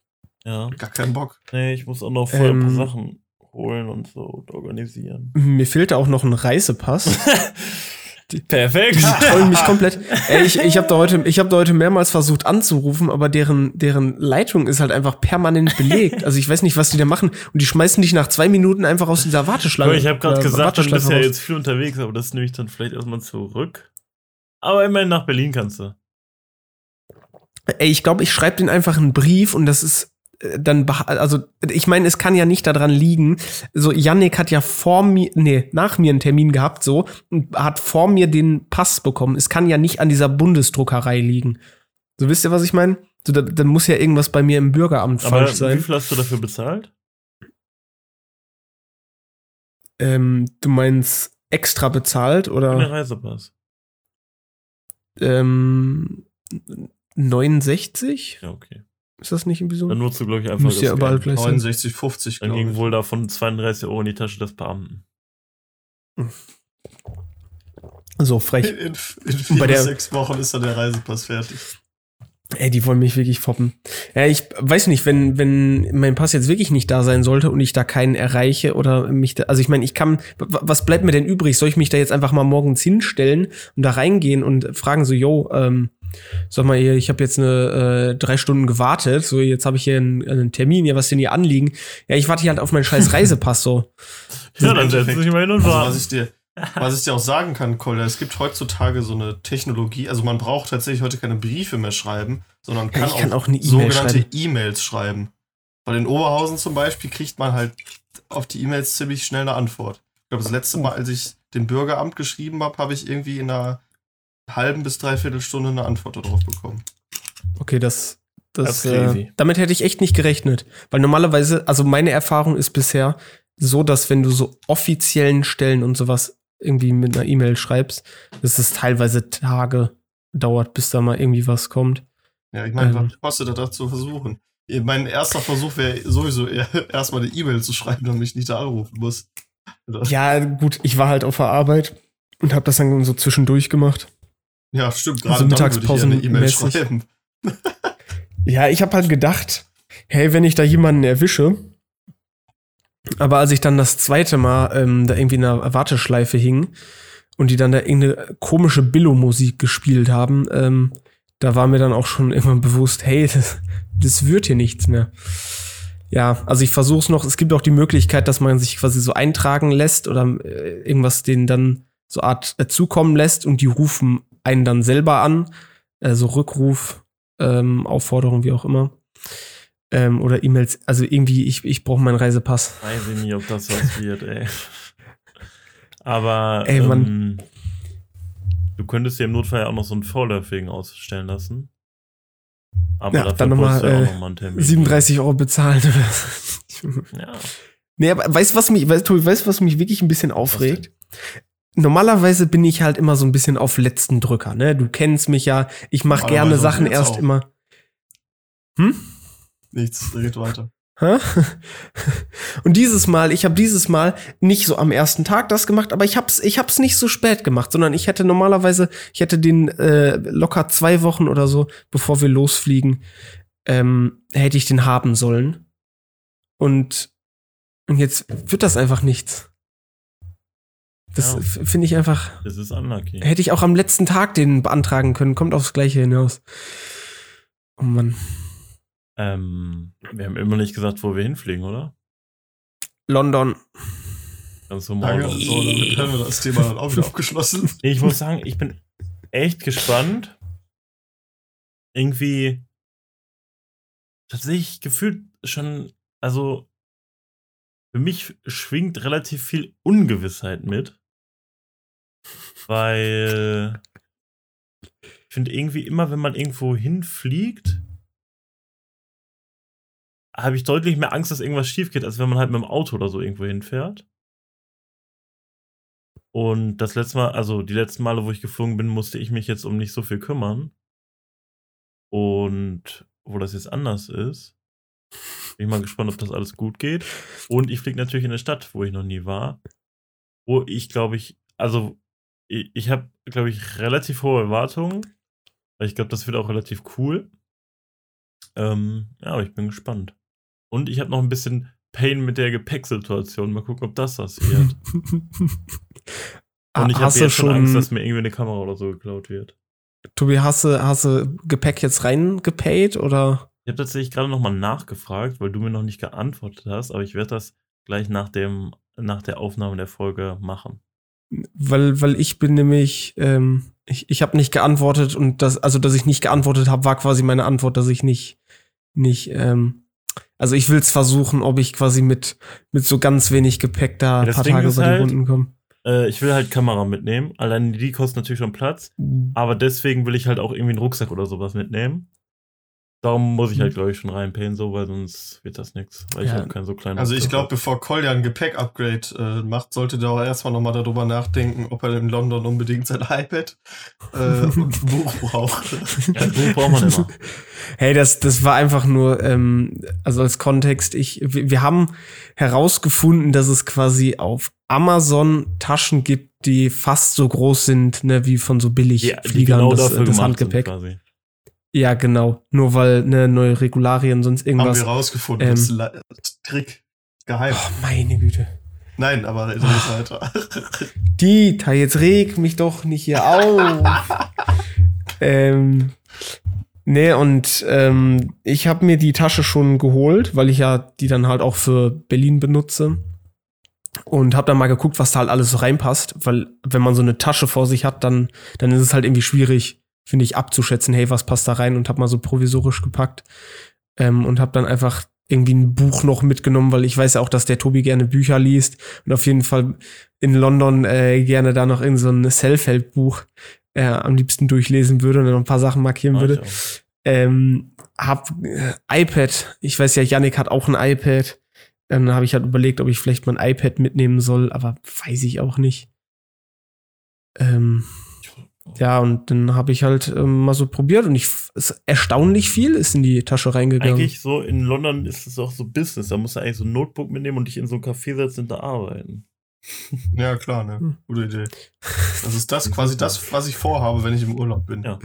Ja. Gar keinen Bock. Nee, ich muss auch noch voll ein paar Ähm. Sachen holen und so und organisieren. Mir fehlte auch noch ein Reisepass. Perfekt. Die trollen mich komplett. Ey, ich, ich habe da heute, ich habe da heute mehrmals versucht anzurufen, aber deren, deren Leitung ist halt einfach permanent belegt. Also ich weiß nicht, was die da machen. Und die schmeißen dich nach zwei Minuten einfach aus dieser Warteschlange. ich habe gerade äh, gesagt, du bist ja jetzt viel unterwegs, aber das nehme ich dann vielleicht erstmal zurück. Aber immerhin nach Berlin kannst du. Ey, ich glaube, ich schreibe den einfach einen Brief und das ist dann, also ich meine, es kann ja nicht daran liegen. So, Yannick hat ja vor mir, nee, nach mir einen Termin gehabt, so, und hat vor mir den Pass bekommen. Es kann ja nicht an dieser Bundesdruckerei liegen. So, wisst ihr, was ich meine? So, da, dann muss ja irgendwas bei mir im Bürgeramt Aber falsch wie sein. viel hast du dafür bezahlt? Ähm, du meinst extra bezahlt oder Reisepass. ähm, 69? Ja, okay. Ist das nicht irgendwie so? Dann nutzt du, glaube ich, einfach Müsste ja das überall Geld. gleich sein. 69, 50, Dann ging ich. wohl davon 32 Euro in die Tasche des Beamten. So frech. In, in vier Bei bis der- sechs Wochen ist dann der Reisepass fertig. Ey, die wollen mich wirklich foppen. Ja, ich weiß nicht, wenn, wenn mein Pass jetzt wirklich nicht da sein sollte und ich da keinen erreiche oder mich da, also ich meine, ich kann, was bleibt mir denn übrig? Soll ich mich da jetzt einfach mal morgens hinstellen und da reingehen und fragen so, yo, ähm, sag mal, ich habe jetzt eine äh, drei Stunden gewartet, so jetzt habe ich hier einen, einen Termin, ja, was denn hier anliegen? Ja, ich warte hier halt auf meinen scheiß Reisepass so. Ja, dann setz dich mal hin und Also, was ich dir, was ich dir auch sagen kann, Kolja, es gibt heutzutage so eine Technologie, also man braucht tatsächlich heute keine Briefe mehr schreiben, sondern kann, ich kann auch, auch eine E-Mail sogenannte schreiben. E-Mails schreiben. Weil in Oberhausen zum Beispiel kriegt man halt auf die E-Mails ziemlich schnell eine Antwort. Ich glaube, das letzte Mal, als ich dem Bürgeramt geschrieben habe, habe ich irgendwie in einer halben bis dreiviertel Stunde eine Antwort darauf bekommen. Okay, das, das, Das ist crazy. äh, damit hätte ich echt nicht gerechnet. Weil normalerweise, also meine Erfahrung ist bisher so, dass wenn du so offiziellen Stellen und sowas irgendwie mit einer E-Mail schreibst, dass es teilweise Tage dauert, bis da mal irgendwie was kommt. Ja, ich meine, Ähm. was kostet das zu versuchen? Mein erster Versuch wäre sowieso erstmal eine E-Mail zu schreiben, damit ich nicht da anrufen muss. Ja, gut, ich war halt auf der Arbeit und habe das dann so zwischendurch gemacht. Ja, stimmt. Also Gerade dann würde ich eine schreiben. Ja, ich habe halt gedacht, hey, wenn ich da jemanden erwische, aber als ich dann das zweite Mal ähm, da irgendwie in einer Warteschleife hing und die dann da irgendeine komische Billo-Musik gespielt haben, ähm, da war mir dann auch schon irgendwann bewusst, hey, das, das wird hier nichts mehr. Ja, also ich versuche es noch. Es gibt auch die Möglichkeit, dass man sich quasi so eintragen lässt oder äh, irgendwas denen dann so Art äh, zukommen lässt und die rufen einen dann selber an. Also Rückruf, ähm, Aufforderung, wie auch immer. Ähm, oder E-Mails. Also irgendwie, ich, ich brauche meinen Reisepass. Weiß ich nicht, ob das was wird, ey. Aber Ey, ähm, du könntest dir im Notfall ja auch noch so einen vorläufigen ausstellen lassen. Aber Ja, dann noch mal, bräuchst du ja äh, noch mal einen Termin. 37 Euro bezahlen Ja. Nee, aber weißt du, was mich, weißt du, weißt, du, was mich wirklich ein bisschen aufregt? Normalerweise bin ich halt immer so ein bisschen auf letzten Drücker, ne? Du kennst mich ja, ich mache gerne Normalerweise Sachen erst auch. immer. Hm? Nichts, red weiter. Hä? Und dieses Mal, ich habe dieses Mal nicht so am ersten Tag das gemacht, aber ich hab's, ich hab's nicht so spät gemacht, sondern ich hätte normalerweise, ich hätte den äh, locker zwei Wochen oder so, bevor wir losfliegen, ähm, hätte ich den haben sollen. Und, und jetzt wird das einfach nichts. Das Ja. finde ich einfach, Das ist unlucky. hätte ich auch am letzten Tag den beantragen können, kommt aufs Gleiche hinaus. Oh Mann. Ähm, wir haben immer nicht gesagt, wo wir hinfliegen, oder? London. Ganz normal. Danke. So, damit haben wir das Thema dann auch wieder abgeschlossen. Ich muss sagen, ich bin echt gespannt. Irgendwie tatsächlich gefühlt schon, also für mich schwingt relativ viel Ungewissheit mit. Weil ich finde irgendwie immer, wenn man irgendwo hinfliegt, habe ich deutlich mehr Angst, dass irgendwas schief geht, als wenn man halt mit dem Auto oder so irgendwo hinfährt. Und das letzte Mal, also die letzten Male, wo ich geflogen bin, musste ich mich jetzt um nicht so viel kümmern. Und wo das jetzt anders ist, bin ich mal gespannt, ob das alles gut geht. Und ich fliege natürlich in eine Stadt, wo ich noch nie war. Wo ich, glaube ich, also ich, ich habe, glaube ich, relativ hohe Erwartungen. Ich glaube, das wird auch relativ cool. Ähm, ja, aber ich bin gespannt. Und ich habe noch ein bisschen Pain mit der Gepäcksituation. Mal gucken, ob das passiert. Und ich habe jetzt schon schon, Angst, dass mir irgendwie eine Kamera oder so geklaut wird. Tobi, hast du, hast du Gepäck jetzt reingepaid oder? Ich habe tatsächlich gerade nochmal nachgefragt, weil du mir noch nicht geantwortet hast, aber ich werde das gleich nach, dem, nach der Aufnahme der Folge machen. Weil, weil ich bin nämlich, ähm, ich, ich habe nicht geantwortet und das, also dass ich nicht geantwortet habe, war quasi meine Antwort, dass ich nicht, nicht, ähm, also ich will es versuchen, ob ich quasi mit, mit so ganz wenig Gepäck da Ja, ein paar Ding Tage über die halt- Runden komme. Äh, ich will halt Kamera mitnehmen. Allein die kosten natürlich schon Platz. Aber deswegen will ich halt auch irgendwie einen Rucksack oder sowas mitnehmen. Darum muss ich halt, glaube ich, schon reinpayen, so, weil sonst wird das nichts. Weil ich Ja. habe keinen so kleinen Also ich glaube, bevor Kolja ein Gepäck-Upgrade äh, macht, sollte der auch erstmal nochmal darüber nachdenken, ob er in London unbedingt sein iPad äh, und ein Buch braucht. Ja, ein Buch braucht man immer. Hey, das, das war einfach nur, ähm, also als Kontext, ich, wir, wir haben herausgefunden, dass es quasi auf Amazon Taschen gibt, die fast so groß sind, ne, wie von so Die, Billigfliegern, die genau das, das Handgepäck. sind quasi. Ja, genau. Nur weil ne, neue Regularien, sonst Haben irgendwas. wir rausgefunden. Ähm. das ist Trick. Geheim. Oh, meine Güte. Nein, aber wir nicht weiter. Dieter, jetzt reg mich doch nicht hier auf. ähm, nee, und ähm, ich habe mir die Tasche schon geholt, weil ich ja die dann halt auch für Berlin benutze. Und habe dann mal geguckt, was da halt alles so reinpasst, weil wenn man so eine Tasche vor sich hat, dann, dann ist es halt irgendwie schwierig, finde ich, abzuschätzen, hey, was passt da rein und habe mal so provisorisch gepackt ähm, und habe dann einfach irgendwie ein Buch noch mitgenommen, weil ich weiß ja auch, dass der Tobi gerne Bücher liest und auf jeden Fall in London äh, gerne da noch in so ein Self-Help-Buch äh, am liebsten durchlesen würde und dann noch ein paar Sachen markieren ich würde. Ähm, hab äh, iPad. Ich weiß ja, Yannick hat auch ein iPad. Dann habe ich halt überlegt, ob ich vielleicht mein iPad mitnehmen soll, aber weiß ich auch nicht. Ähm, ja, und dann habe ich halt ähm, mal so probiert und ich erstaunlich viel ist in die Tasche reingegangen. Eigentlich so, in London ist es auch so Business. Da musst du eigentlich so ein Notebook mitnehmen und dich in so ein Café setzen und da arbeiten. ja, klar, ne? Hm. Gute Idee. Das ist das quasi das, was ich vorhabe, wenn ich im Urlaub bin. Ja.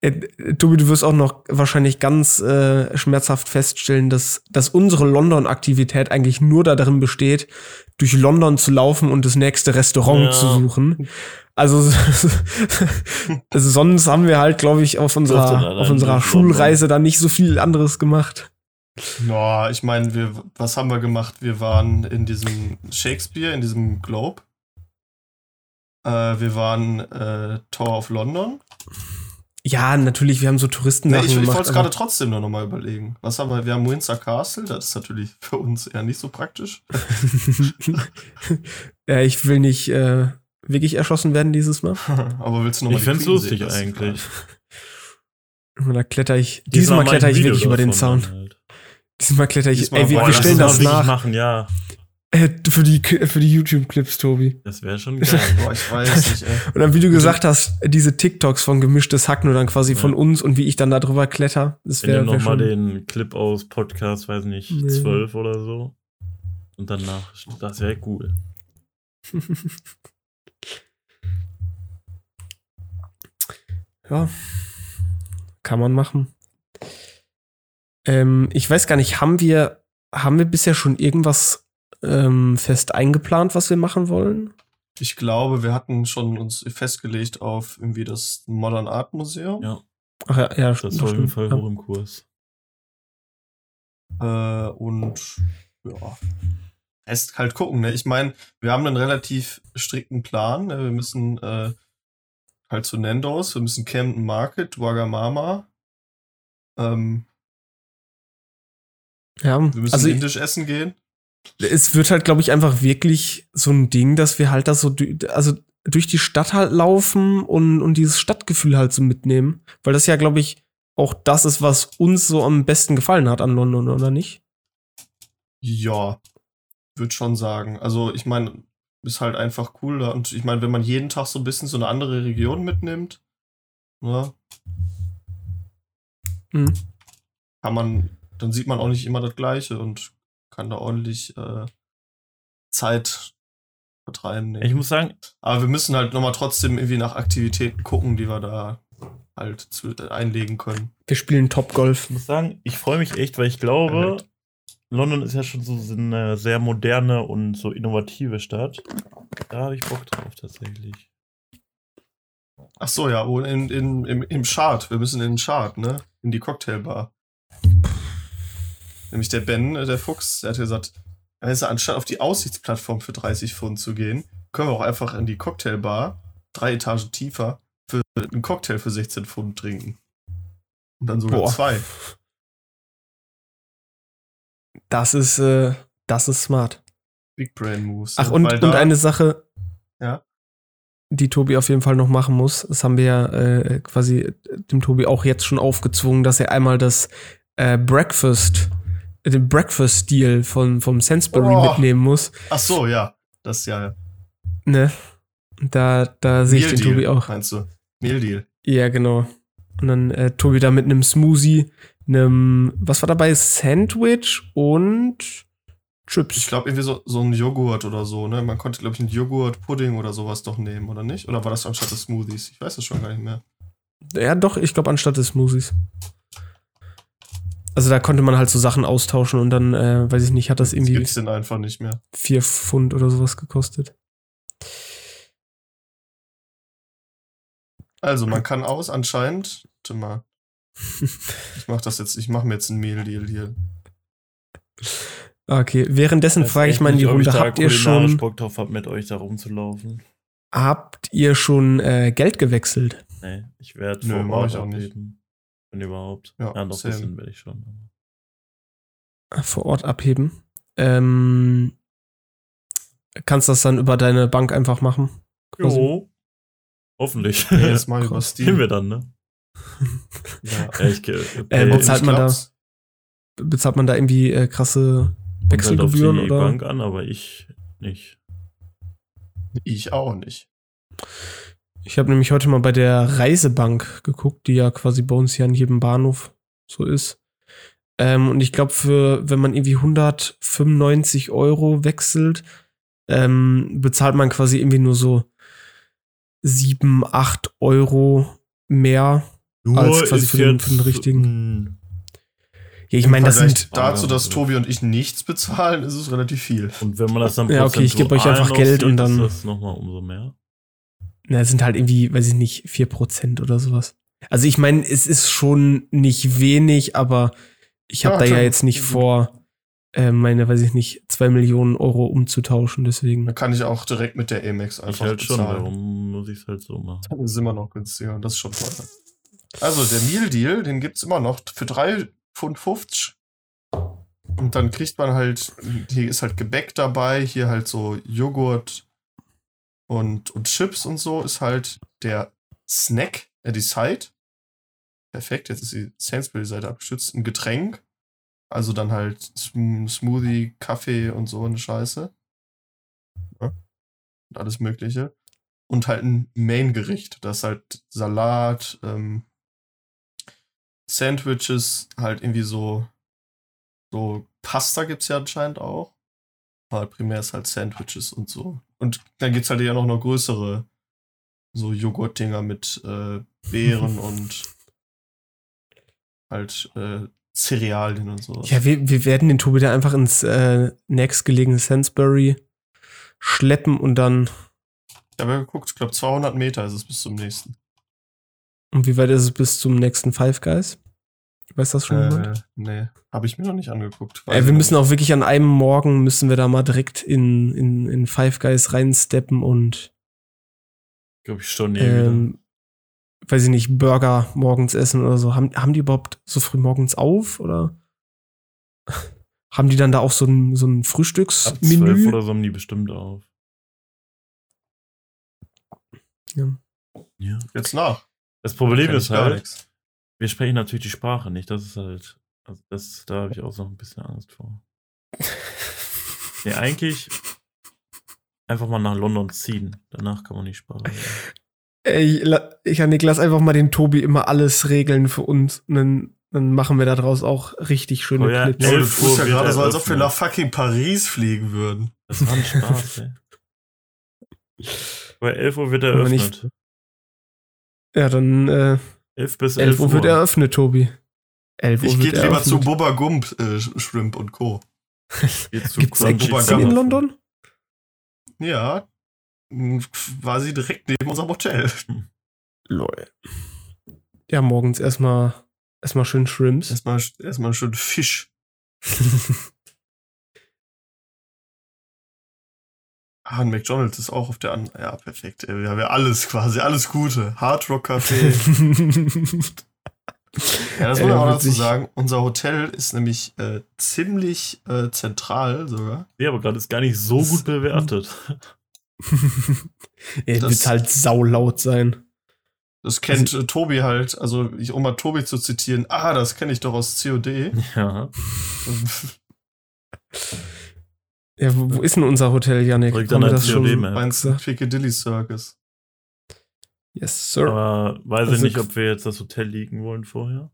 Äh, Tobi, du wirst auch noch wahrscheinlich ganz äh, schmerzhaft feststellen, dass, dass unsere London-Aktivität eigentlich nur darin besteht, durch London zu laufen und das nächste Restaurant Ja. zu suchen. Also, sonst haben wir halt, glaube ich, auf unserer, auf unserer Schulreise da nicht so viel anderes gemacht. Ja, ich meine, wir, was haben wir gemacht? Wir waren in diesem Shakespeare, in diesem Globe. Äh, wir waren äh, Tower of London. Ja, natürlich, wir haben so Touristen Nee, ich ich wollte es gerade trotzdem nur nochmal überlegen. Was haben wir? Wir haben Windsor Castle, das ist natürlich für uns eher nicht so praktisch. ja, ich will nicht äh, wirklich erschossen werden dieses Mal. Aber willst du nochmal Ich fänd's lustig eigentlich. Da kletter ich, diesmal ich kletter ich Video wirklich über den Zaun. halt. Diesmal kletter ich. Diesmal ey, wir, wollen wir stellen das das nach. machen, ja. Äh, für die, für die YouTube-Clips, Tobi. Das wäre schon geil. Boah, ich weiß nicht, ey. Und dann, wie du gesagt hast, diese TikToks von gemischtes Hack nur dann quasi Ja. von uns und wie ich dann da drüber kletter. Das wäre wär nochmal den Clip aus Podcast, weiß nicht, Nee. 12 oder so. Und danach, das wäre cool. ja. Kann man machen. Ähm, ich weiß gar nicht, haben wir, haben wir bisher schon irgendwas ähm, fest eingeplant, was wir machen wollen? Ich glaube, wir hatten schon uns festgelegt auf irgendwie das Modern Art Museum. Ja. Ach ja, ja Das ist auf jeden Fall ja. hoch im Kurs. Äh, und ja. Erst halt gucken, ne? Ich meine, wir haben einen relativ strikten Plan. Ne? Wir müssen äh, halt zu Nando's, wir müssen Camden Market, Wagamama. Ähm, Ja, wir müssen also indisch essen gehen. es wird halt, glaube ich, einfach wirklich so ein Ding, dass wir halt da so, also durch die Stadt halt laufen und, und dieses Stadtgefühl halt so mitnehmen. Weil das ja, glaube ich, auch das ist, was uns so am besten gefallen hat an London, oder nicht? Ja, würde schon sagen. Also, ich meine, ist halt einfach cool. da. Und ich meine, wenn man jeden Tag so ein bisschen so eine andere Region mitnimmt, ne, Mhm. kann man, dann sieht man auch nicht immer das Gleiche und kann da ordentlich äh, Zeit vertreiben. denke Ich muss sagen, Aber wir müssen halt nochmal trotzdem irgendwie nach Aktivitäten gucken, die wir da halt zu, einlegen können. Wir spielen Top Golf. Ich muss sagen, ich freue mich echt, weil ich glaube, London ist ja schon so eine sehr moderne und so innovative Stadt. Da habe ich Bock drauf tatsächlich. Ach so, ja, und in, in, im, im Chart. Wir müssen in den Chart, ne? In die Cocktailbar. Nämlich der Ben, äh, der Fuchs, der hat gesagt, also anstatt auf die Aussichtsplattform für 30 Pfund zu gehen, können wir auch einfach in die Cocktailbar, drei Etagen tiefer, für einen Cocktail für 16 Pfund trinken. Und dann sogar Boah. zwei. Das ist, äh, das ist smart. Big Brain Moves. Ach, und, Weil und da- eine Sache, Ja. die Tobi auf jeden Fall noch machen muss. Das haben wir ja äh, quasi dem Tobi auch jetzt schon aufgezwungen, dass er einmal das äh, Breakfast, äh, den Breakfast-Deal von, vom Sainsbury Oh. mitnehmen muss. Ach so, ja. Das ja. Ne? Da, da sehe ich den Tobi auch. Meinst du? Meal Deal. Ja, genau. Und dann äh, Tobi da mit einem Smoothie, einem, was war dabei? Sandwich und Chips. Ich glaube, irgendwie so, so ein Joghurt oder so, ne? Man konnte, glaube ich, einen Joghurt, Pudding oder sowas doch nehmen, oder nicht? Oder war das anstatt des Smoothies? Ich weiß es schon gar nicht mehr. Ja, doch, ich glaube, anstatt des Smoothies. Also da konnte man halt so Sachen austauschen und dann, äh, weiß ich nicht, hat das Das irgendwie gibt's denn einfach nicht mehr. vier Pfund oder sowas gekostet. Also, man kann aus anscheinend. Warte mal. Ich mach das jetzt, ich mache mir jetzt einen Meal Deal hier. Okay, währenddessen Weiß frage ich mal in die Runde, habt ihr schon, Bock drauf hab, mit euch da rumzulaufen? habt ihr schon äh, Geld gewechselt? Nee, ich werde Nö, vor mach Ort ich auch nicht. abheben. Wenn überhaupt. Ja, Ja, noch ein same. bisschen werde ich schon. Vor Ort abheben. Ähm, kannst das dann über deine Bank einfach machen? Quasi. Jo. Hoffentlich. Nee, jetzt mal über Krass. Gehen Steam. wir dann, ne? Ja. Ich, äh, Äh, bezahlt man da-. Bezahlt man da irgendwie äh, krasse kommt halt auf Wechselgebühren die oder? Bank an, aber ich nicht. Ich auch nicht. Ich habe nämlich heute mal bei der Reisebank geguckt, die ja quasi bei uns hier an jedem Bahnhof so ist. Ähm, und ich glaube, für wenn man irgendwie 195 Euro wechselt, ähm, bezahlt man quasi irgendwie nur so 7, 8 Euro mehr. Als quasi für den- für den richtigen- mh, Ja, ich meine, das sind. dazu, dass ja. Tobi und ich nichts bezahlen, ist es relativ viel. Und wenn man das dann Ja, okay, ich geb euch prozentual einfach Geld und dann- ist das nochmal umso mehr. Na, es sind halt irgendwie, weiß ich nicht, 4% oder sowas. Also ich meine, es ist schon nicht wenig, aber ich habe Ja, da ja klar. jetzt nicht vor, äh, meine, weiß ich nicht, 2 Millionen Euro umzutauschen, deswegen. Dann kann ich auch direkt mit der Amex Ich einfach halt schon, bezahlen. warum muss ich es halt so machen? Dann ist immer noch günstiger und das ist schon teuer. Also, der Meal Deal, den gibt's immer noch für 3,50 Pfund. Und dann kriegt man halt, hier ist halt Gebäck dabei, hier halt so Joghurt und, und Chips und so ist halt der Snack, äh, die Side. Perfekt, jetzt ist die Sainsbury-Seite abgestützt. Ein Getränk. Also dann halt Sm Smoothie, Kaffee und so eine Scheiße. Ja. Und alles Mögliche. Und halt ein Main-Gericht. Das ist halt Salat, ähm, Sandwiches, halt irgendwie so, so Pasta gibt's ja anscheinend auch. Aber primär ist halt Sandwiches und so. Und dann gibt's halt ja noch noch größere so Joghurt-Dinger mit äh, Beeren und halt äh, Cerealien und so. Ja, wir, wir werden den Tobi da einfach ins äh, nächstgelegene Sainsbury schleppen und dann, Ich habe ja geguckt, ich glaube 200 Meter ist es bis zum nächsten. Und wie weit ist es bis zum nächsten Five Guys? Weiß das schon jemand? Äh, nee, habe ich mir noch nicht angeguckt. Ey, wir müssen auch wirklich an einem Morgen müssen wir da mal direkt in, in, in Five Guys reinsteppen und Glaube ich schon wieder. ähm, weiß ich nicht, Burger morgens essen oder so. Haben, haben die überhaupt so früh morgens auf oder haben die dann da auch so ein, so ein Ab 12 Frühstücksmenü? oder so haben die bestimmt auf. Ja. Ja. Jetzt nach. Das Problem ich ist halt, nix. wir sprechen natürlich die Sprache nicht. Das ist halt, also das, da habe ich auch so ein bisschen Angst vor. Nee, eigentlich einfach mal nach London ziehen. Danach kann man die Sprache. Ey, la- Janik, lass einfach mal den Tobi immer alles regeln für uns. Und dann, dann machen wir da draus auch richtig schöne Oh ja, Clips. Ey, du 11 tust ja gerade so, als ob wir nach fucking Paris fliegen würden. Das war ein Spaß, ey. Bei 11 Uhr wird Aber nicht- eröffnet. Ja, dann, äh, 11 bis 11 11 Uhr wird eröffnet, Tobi. 11 Uhr Ich gehe lieber zu. Bubba Gump, äh, Shrimp und Co. Gibt's Sinn in. London? Ja, quasi direkt neben unserem Hotel. Lol. Ja, morgens erstmal erstmal schön Shrimps. Erstmal, erstmal schön Fisch. Ah, und McDonalds ist auch auf der anderen. Ja, perfekt. ey. Wir haben ja alles quasi, alles Gute. Hard Rock Café. Ja, das muss Ey, man auch dazu sagen. Unser Hotel ist nämlich äh, ziemlich äh, zentral sogar. Ja, aber gerade ist gar nicht so Das- gut bewertet. Er Das- wird halt saulaut sein. Das kennt äh, Tobi halt. Also, ich, um mal Tobi zu zitieren. Ah, das kenne ich doch aus COD. Ja. Ja, wo, wo ist denn unser Hotel, Janik? Direkt an der das schon? Meinst du Piccadilly Circus? Yes, sir. Aber weiß ich Also- nicht, ob wir jetzt das Hotel liegen wollen vorher.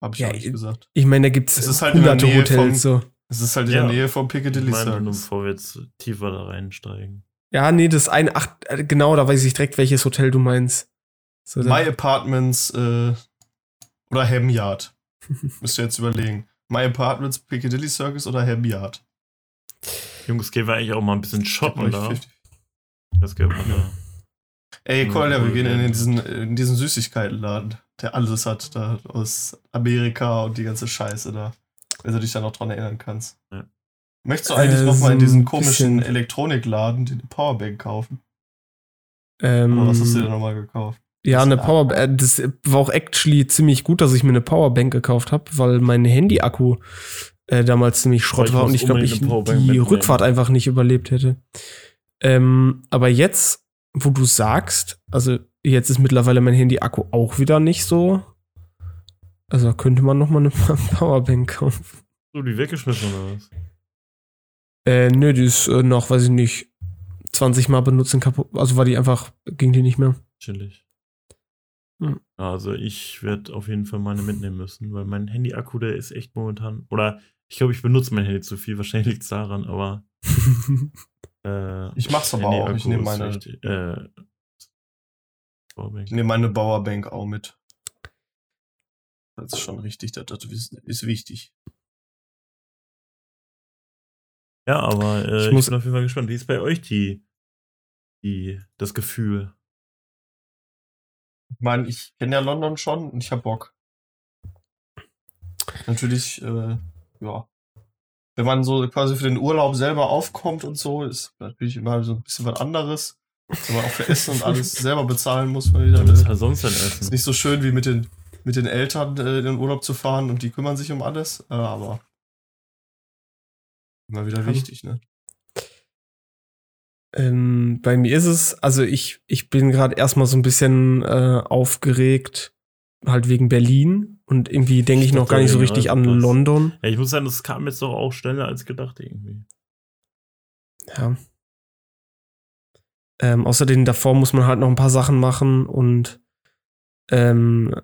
Hab ich Ja, auch nicht ich- gesagt. Ich meine, da gibt Es halt in der hunderte Nähe Hotels. So. Es ist halt in Ja. der Nähe vom Ich Piccadilly meine, nur Circus. bevor wir jetzt tiefer da reinsteigen. Ja, nee, das eine, ach, äh, genau, da weiß ich direkt, welches Hotel du meinst. So, My Apartments äh, oder Ham Yard. Müsst ihr jetzt überlegen. My Apartments, Piccadilly Circus oder Ham Yard? Jungs, gehen wir eigentlich auch mal ein bisschen shoppen da. 50. Das geht mal da. Ey, Ja, Kolja, wir gehen in, ja. diesen, in diesen Süßigkeitenladen, der alles hat, da aus Amerika und die ganze Scheiße da. Wenn du dich da noch dran erinnern kannst. Ja. Möchtest du eigentlich Äh, noch mal in so diesen komischen bisschen. Elektronikladen die Powerbank kaufen? ähm, Oder was hast du dir nochmal gekauft? Ja, eine Das- Power äh, das war auch actually ziemlich gut, dass ich mir eine Powerbank gekauft habe, weil mein Handy-Akku äh, damals ziemlich Schrott war und ich glaube, ich Powerbank die mitnehmen. Rückfahrt einfach nicht überlebt hätte. Ähm, aber jetzt, wo du sagst, also jetzt ist mittlerweile mein Handy-Akku auch wieder nicht so. Also könnte man noch mal eine Powerbank kaufen. So, die weggeschmissen oder was? Äh, nö, die ist äh, noch, weiß ich nicht, 20 Mal benutzen kaputt. Also war die einfach, ging die nicht mehr. Chillig. Also ich werde auf jeden Fall meine mitnehmen müssen, weil mein Handy-Akku, der ist echt momentan. Oder ich glaube, ich benutze mein Handy zu viel. Wahrscheinlich liegt es daran, aber. Äh, Ich mach's aber auch. Ich nehme meine, wichtig. Äh, Powerbank. ich nehm meine Powerbank auch mit. Das ist schon richtig, das, das ist, wichtig. Ja, aber äh, Ich ich, muss- bin auf jeden Fall gespannt. Wie ist bei euch die, die, das Gefühl? Ich meine, ich kenne ja London schon und ich hab Bock. Natürlich, äh, ja. Wenn man so quasi für den Urlaub selber aufkommt und so, ist natürlich immer so ein bisschen was anderes. Wenn man auch für Essen und alles selber bezahlen muss. Mal wieder, äh, sonst denn ist essen? nicht so schön wie mit den, mit den Eltern äh, in den Urlaub zu fahren und die kümmern sich um alles, äh, aber immer wieder wichtig, ne? Ähm, bei mir ist es, also ich, ich bin gerade erstmal so ein bisschen äh, aufgeregt, halt wegen Berlin. Und irgendwie denke ich Ich noch gar nicht so richtig an Reisepass. London. Ja, ich muss sagen, das kam jetzt doch auch schneller als gedacht irgendwie. Ja. Ähm, außerdem davor muss man halt noch ein paar Sachen machen und ähm,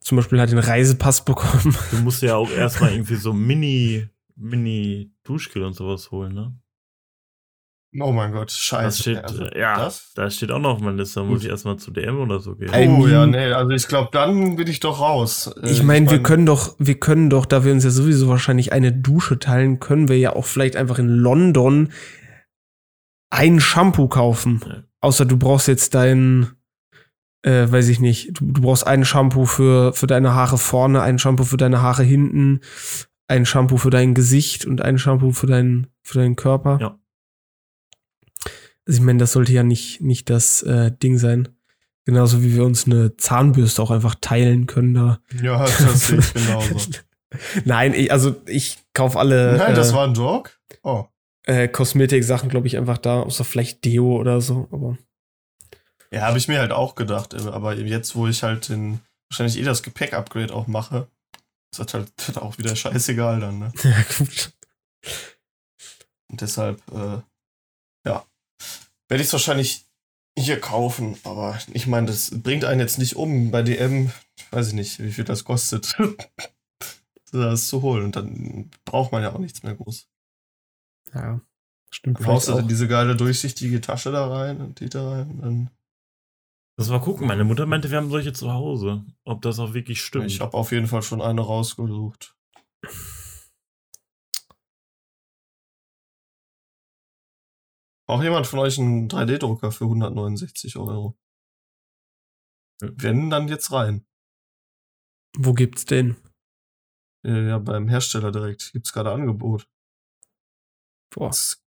zum Beispiel halt den Reisepass bekommen. Du musst ja auch erstmal irgendwie so Mini, Mini Duschgel und sowas holen, ne? Oh mein Gott, scheiße. Das steht, Also, ja, das? das steht auch noch auf meiner Liste. Da muss ich erstmal zu DM oder so gehen. Ey, Oh I ja, nee, also ich glaube, dann bin ich doch raus. Äh, Ich meine, wir mein- können doch, wir können doch, da wir uns ja sowieso wahrscheinlich eine Dusche teilen, können wir ja auch vielleicht einfach in London ein Shampoo kaufen. Ja. Außer du brauchst jetzt dein, äh, weiß ich nicht, du, du brauchst ein Shampoo für, für deine Haare vorne, ein Shampoo für deine Haare hinten, ein Shampoo für dein Gesicht und ein Shampoo für, dein, für deinen Körper. Ja. Also ich meine, das sollte ja nicht, nicht das äh, Ding sein. Genauso wie wir uns eine Zahnbürste auch einfach teilen können da. Ja, das sehe ich genauso. Nein, ich, also ich kaufe alle Nein, das äh, war ein Joke? Oh. äh, Kosmetik-Sachen, glaube ich, einfach da, außer vielleicht Deo oder so. Aber Ja, habe ich mir halt auch gedacht. äh, Aber jetzt, wo ich halt den, wahrscheinlich eh das Gepäck-Upgrade auch mache, ist das halt auch wieder scheißegal dann, ne? ja, gut. Und deshalb, äh, ja, werde ich es wahrscheinlich hier kaufen. Aber ich meine, das bringt einen jetzt nicht um bei DM, weiß ich nicht, wie viel das kostet, das zu holen. Und dann braucht man ja auch nichts mehr groß. Ja, stimmt. Dann haust vielleicht du auch. diese geile durchsichtige Tasche da rein und die da rein. Und dann Lass mal gucken. Meine Mutter meinte, wir haben solche zu Hause. Ob das auch wirklich stimmt. Ich habe auf jeden Fall schon eine rausgesucht. Braucht jemand von euch einen 3D-Drucker für 169 Euro? Wenn, dann jetzt rein. Wo gibt's den? Ja, beim Hersteller direkt. Gibt's gerade Angebot. Boah. Das,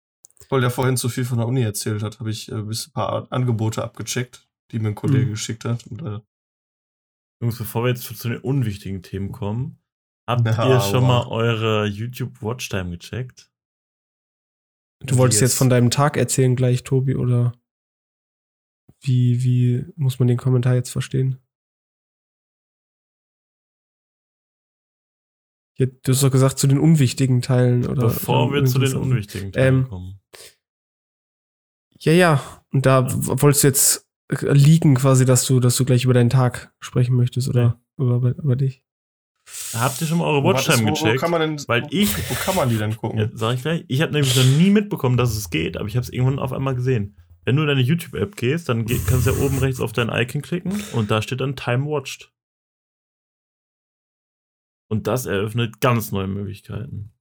weil der vorhin zu viel von der Uni erzählt hat, habe ich äh, ein paar Angebote abgecheckt, die mir ein Kollege Mhm. geschickt hat. Und, äh, Jungs, bevor wir jetzt zu den unwichtigen Themen kommen, habt Ja, ihr schon aber- mal eure YouTube Watchtime gecheckt? Du wolltest jetzt von deinem Tag erzählen gleich, Tobi, oder wie, wie muss man den Kommentar jetzt verstehen? Ja, du hast doch gesagt zu den unwichtigen Teilen, oder? Bevor wir zu den unwichtigen Teilen Ähm, kommen. Ja, ja. Und da w- wolltest du jetzt äh, liegen quasi, dass du, dass du gleich über deinen Tag sprechen möchtest oder über, über dich. Habt ihr schon mal eure wo, Watchtime wo, wo gecheckt? kann man denn, Weil wo, ich- wo kann man die denn gucken? Ja, sag ich gleich. Ich habe nämlich noch nie mitbekommen, dass es geht, aber ich habe es irgendwann auf einmal gesehen. Wenn du in deine YouTube-App gehst, dann geh, kannst du ja oben rechts auf dein Icon klicken und da steht dann Time Watched. Und das eröffnet ganz neue Möglichkeiten.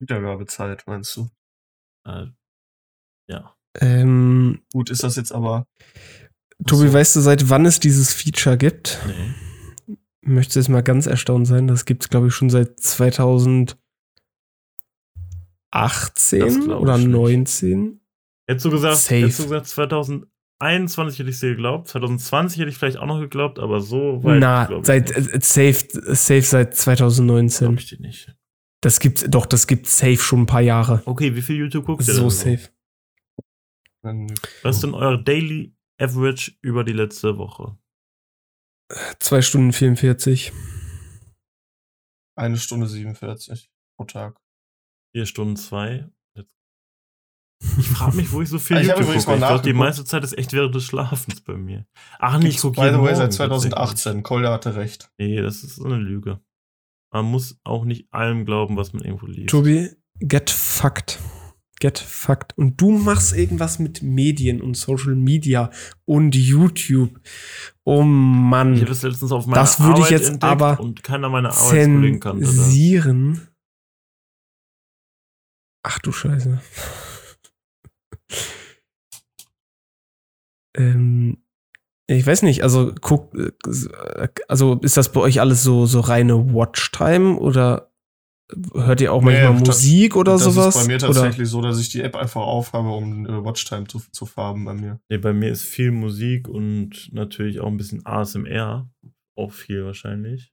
Wiedergabezeit, meinst du? Äh, ja. Ähm, Gut, ist das jetzt aber. Tobi, so. weißt du, seit wann es dieses Feature gibt? Nee. Möchtest jetzt mal ganz erstaunt sein? Das gibt es, glaube ich, schon seit 2018 Das glaub oder ich nicht. 19. Hättest du gesagt, Safe. hättest du gesagt 2021 hätte ich es dir geglaubt, 2020 hätte ich vielleicht auch noch geglaubt, aber so weit Na, seit äh, safe, safe seit 2019. Glaub ich dir nicht. Das gibt's, doch, das gibt's safe schon ein paar Jahre. Okay, wie viel YouTube guckt ihr So denn safe. Was ist denn euer Daily Average über die letzte Woche? Zwei Stunden 44. eine Stunde 47 pro Tag. Vier Stunden zwei. Jetzt- Ich frage mich, wo ich so viel Ich hab YouTube gucke. Ich mal glaube, die meiste Zeit ist echt während des Schlafens bei mir. Ach nee, ich gucke By the way, seit tatsächlich. 2018. Kolja hatte recht. Nee, das ist so eine Lüge. Man muss auch nicht allem glauben, was man irgendwo liest. Tobi, get fucked. Get fucked. Und du machst irgendwas mit Medien und Social Media und YouTube. Oh Mann. Ich habe das letztens auf meiner Das würde ich jetzt aber und keiner meiner Arbeitskollegen kannte. Zensieren. Ach du Scheiße. ähm, ich weiß nicht, also guck, äh, also ist das bei euch alles so, so reine Watchtime oder hört ihr auch Nee, manchmal das- Musik oder das sowas? ist bei mir oder? tatsächlich so, dass ich die App einfach aufhabe, um äh, Watchtime zu, zu farben bei mir. Nee, bei mir ist viel Musik und natürlich auch ein bisschen ASMR. Auch viel wahrscheinlich.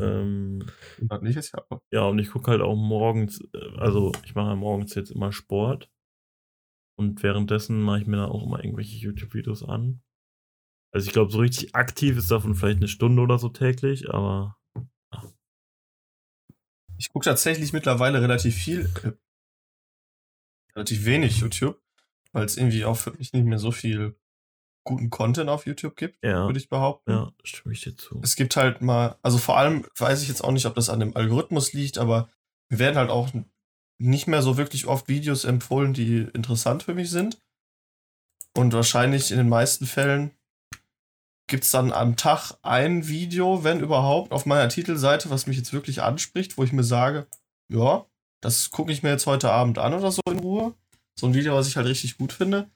Ähm, Und das nicht ist ja. ja, und ich gucke halt auch morgens, äh, also ich mache morgens jetzt immer Sport. Und währenddessen mache ich mir dann auch immer irgendwelche YouTube-Videos an. Also ich glaube, so richtig aktiv ist davon vielleicht eine Stunde oder so täglich, aber Ich gucke tatsächlich mittlerweile relativ viel, äh, relativ wenig YouTube, weil es irgendwie auch für mich nicht mehr so viel guten Content auf YouTube gibt, ja, würde ich behaupten. ja, stimme ich dir zu. Es gibt halt mal, also vor allem weiß ich jetzt auch nicht, ob das an dem Algorithmus liegt, aber mir werden halt auch nicht mehr so wirklich oft Videos empfohlen, die interessant für mich sind. Und wahrscheinlich in den meisten Fällen gibt es dann am Tag ein Video, wenn überhaupt, auf meiner Titelseite, was mich jetzt wirklich anspricht, wo ich mir sage, ja, das gucke ich mir jetzt heute Abend an oder so in Ruhe. So ein Video, was ich halt richtig gut finde.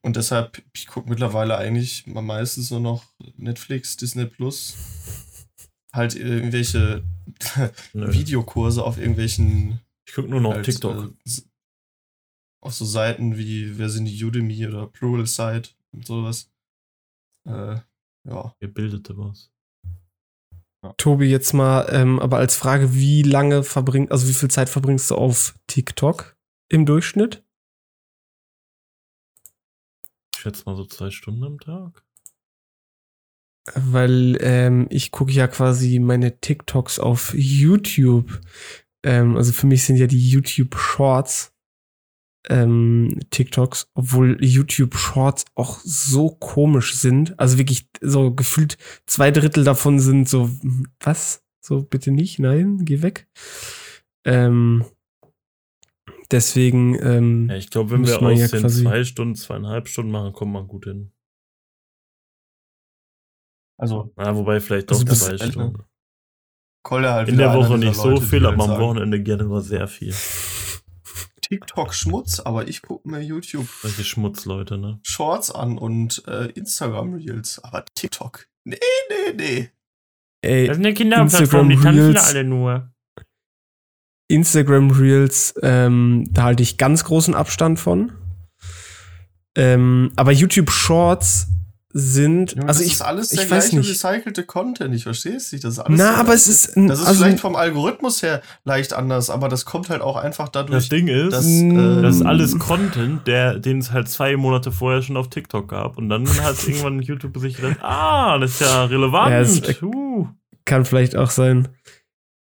Und deshalb, ich gucke mittlerweile eigentlich meistens nur noch Netflix, Disney Plus. Halt irgendwelche. Videokurse auf irgendwelchen Ich gucke nur noch halt, TikTok. äh, auf so Seiten wie, wer sind die Udemy oder Pluralsight und sowas. Äh, ja. Ihr bildete was. Tobi, jetzt mal, ähm, aber als Frage, wie lange verbringt, also wie viel Zeit verbringst du auf TikTok im Durchschnitt? Ich schätze mal so zwei Stunden am Tag. Weil ähm, ich gucke ja quasi meine TikToks auf YouTube. Ähm, also für mich sind ja die YouTube Shorts ähm, TikToks, obwohl YouTube Shorts auch so komisch sind. Also wirklich so gefühlt zwei Drittel davon sind so, was? So bitte nicht, nein, geh weg. Ähm, Deswegen, ähm, Ja, ich glaube, wenn Muss wir man aus ja den zwei Stunden, zweieinhalb Stunden machen, kommt man gut hin. Also, Ja, wobei vielleicht doch Also bis- zwei Stunden. Kolja halt In der Woche nicht so Leute, viel, halt aber am Wochenende gerne mal sehr viel. TikTok Schmutz, aber ich gucke mir YouTube Solche Schmutzleute, ne? Shorts an und äh, Instagram Reels. Aber TikTok. Nee, nee, nee. ey, Das ist eine Kinderplattform, die tanzen alle nur. Instagram Reels, ähm, da halte ich ganz großen Abstand von. Ähm, aber YouTube Shorts sind, Junge, also das ich, ist alles der ich weiß gleiche nicht. recycelte Content, ich verstehe es nicht. Das ist alles Na, aber es ist, Das ist also, vielleicht vom Algorithmus her leicht anders, aber das kommt halt auch einfach Das dadurch, Ding ist, dass. das, äh, ist Mm. alles Content, der, den es halt zwei Monate vorher schon auf TikTok gab. Und dann hat irgendwann YouTube sich gedacht, ah, das ist ja relevant. Ja, es- uh. kann vielleicht auch sein.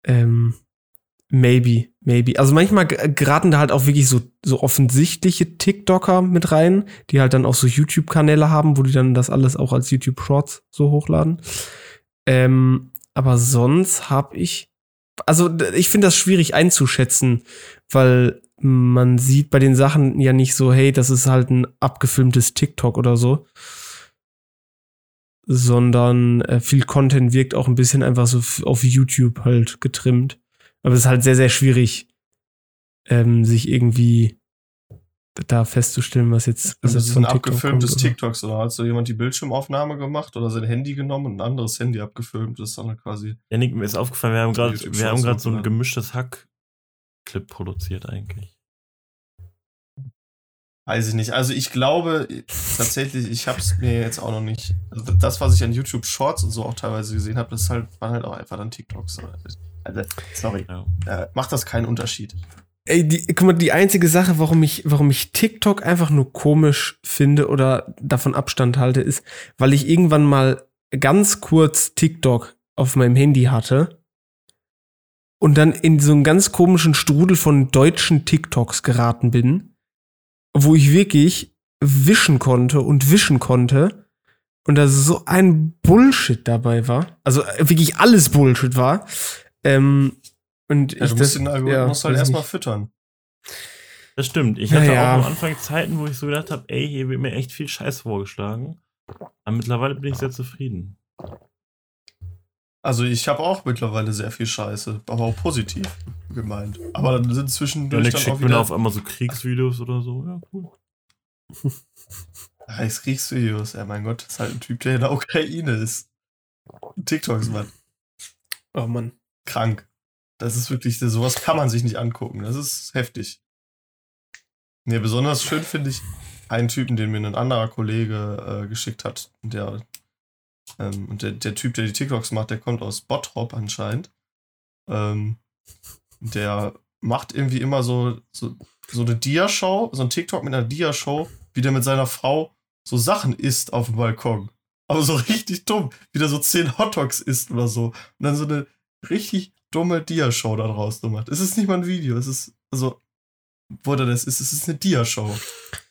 Ähm, maybe, maybe. Also manchmal geraten da halt auch wirklich so, so offensichtliche TikToker mit rein, die halt dann auch so YouTube-Kanäle haben, wo die dann das alles auch als YouTube Shorts so hochladen. Ähm, aber sonst habe ich, also ich finde das schwierig einzuschätzen, weil man sieht bei den Sachen ja nicht so, hey, das ist halt ein abgefilmtes TikTok oder so sondern äh, viel Content wirkt auch ein bisschen einfach so auf YouTube halt getrimmt. Aber es ist halt sehr, sehr schwierig, ähm, sich irgendwie da festzustellen, was jetzt, jetzt ist von ein TikTok abgefilmtes kommt, oder? TikToks oder hat so jemand die Bildschirmaufnahme gemacht oder sein Handy genommen und ein anderes Handy abgefilmt? Das ist dann halt quasi. Janik, mir ist aufgefallen, wir haben gerade wir haben gerade so ein gemischtes Hack-Clip produziert eigentlich. Weiß ich nicht. Also ich glaube tatsächlich, ich habe es mir jetzt auch noch nicht. Also das, was ich an YouTube Shorts und so auch teilweise gesehen habe, das halt, waren halt auch einfach dann TikToks. Also, sorry, Ja. äh, macht das keinen Unterschied. Ey, die, guck mal, die einzige Sache, warum ich, warum ich TikTok einfach nur komisch finde oder davon Abstand halte, ist, weil ich irgendwann mal ganz kurz TikTok auf meinem Handy hatte und dann in so einen ganz komischen Strudel von deutschen TikToks geraten bin, wo ich wirklich wischen konnte und wischen konnte und da so ein Bullshit dabei war. Also äh, wirklich alles Bullshit war. Ähm, und Ja, ich du musst den Algorithmus halt weiß erstmal füttern. Das stimmt. Ich Ja, hatte ja. auch am Anfang Zeiten, wo ich so gedacht habe, ey, hier wird mir echt viel Scheiß vorgeschlagen. Aber mittlerweile bin ich sehr zufrieden. Also ich habe auch mittlerweile sehr viel Scheiße, aber auch positiv gemeint. Aber dann sind zwischendurch Janik dann auch schickt mir wieder auf einmal so Kriegsvideos oder so. Ja, cool. Reichskriegsvideos. Ja, mein Gott, das ist halt ein Typ, der in der Ukraine ist. TikToks, Mann. Oh Mann. Krank. Das ist wirklich, sowas kann man sich nicht angucken. Das ist heftig. Nee, besonders schön finde ich einen Typen, den mir ein anderer Kollege äh, geschickt hat. Der, ähm, und der, der Typ, der die TikToks macht, der kommt aus Bottrop anscheinend. Ähm, der macht irgendwie immer so, so, so eine Dia-Show, so ein TikTok mit einer Dia-Show, wie der mit seiner Frau so Sachen isst auf dem Balkon. Aber so richtig dumm, wie der so zehn Hotdogs isst oder so. Und dann so eine richtig dumme Dia-Show da draus macht. Es ist nicht mal ein Video, es ist, also, wo der das ist, es ist eine Dia-Show.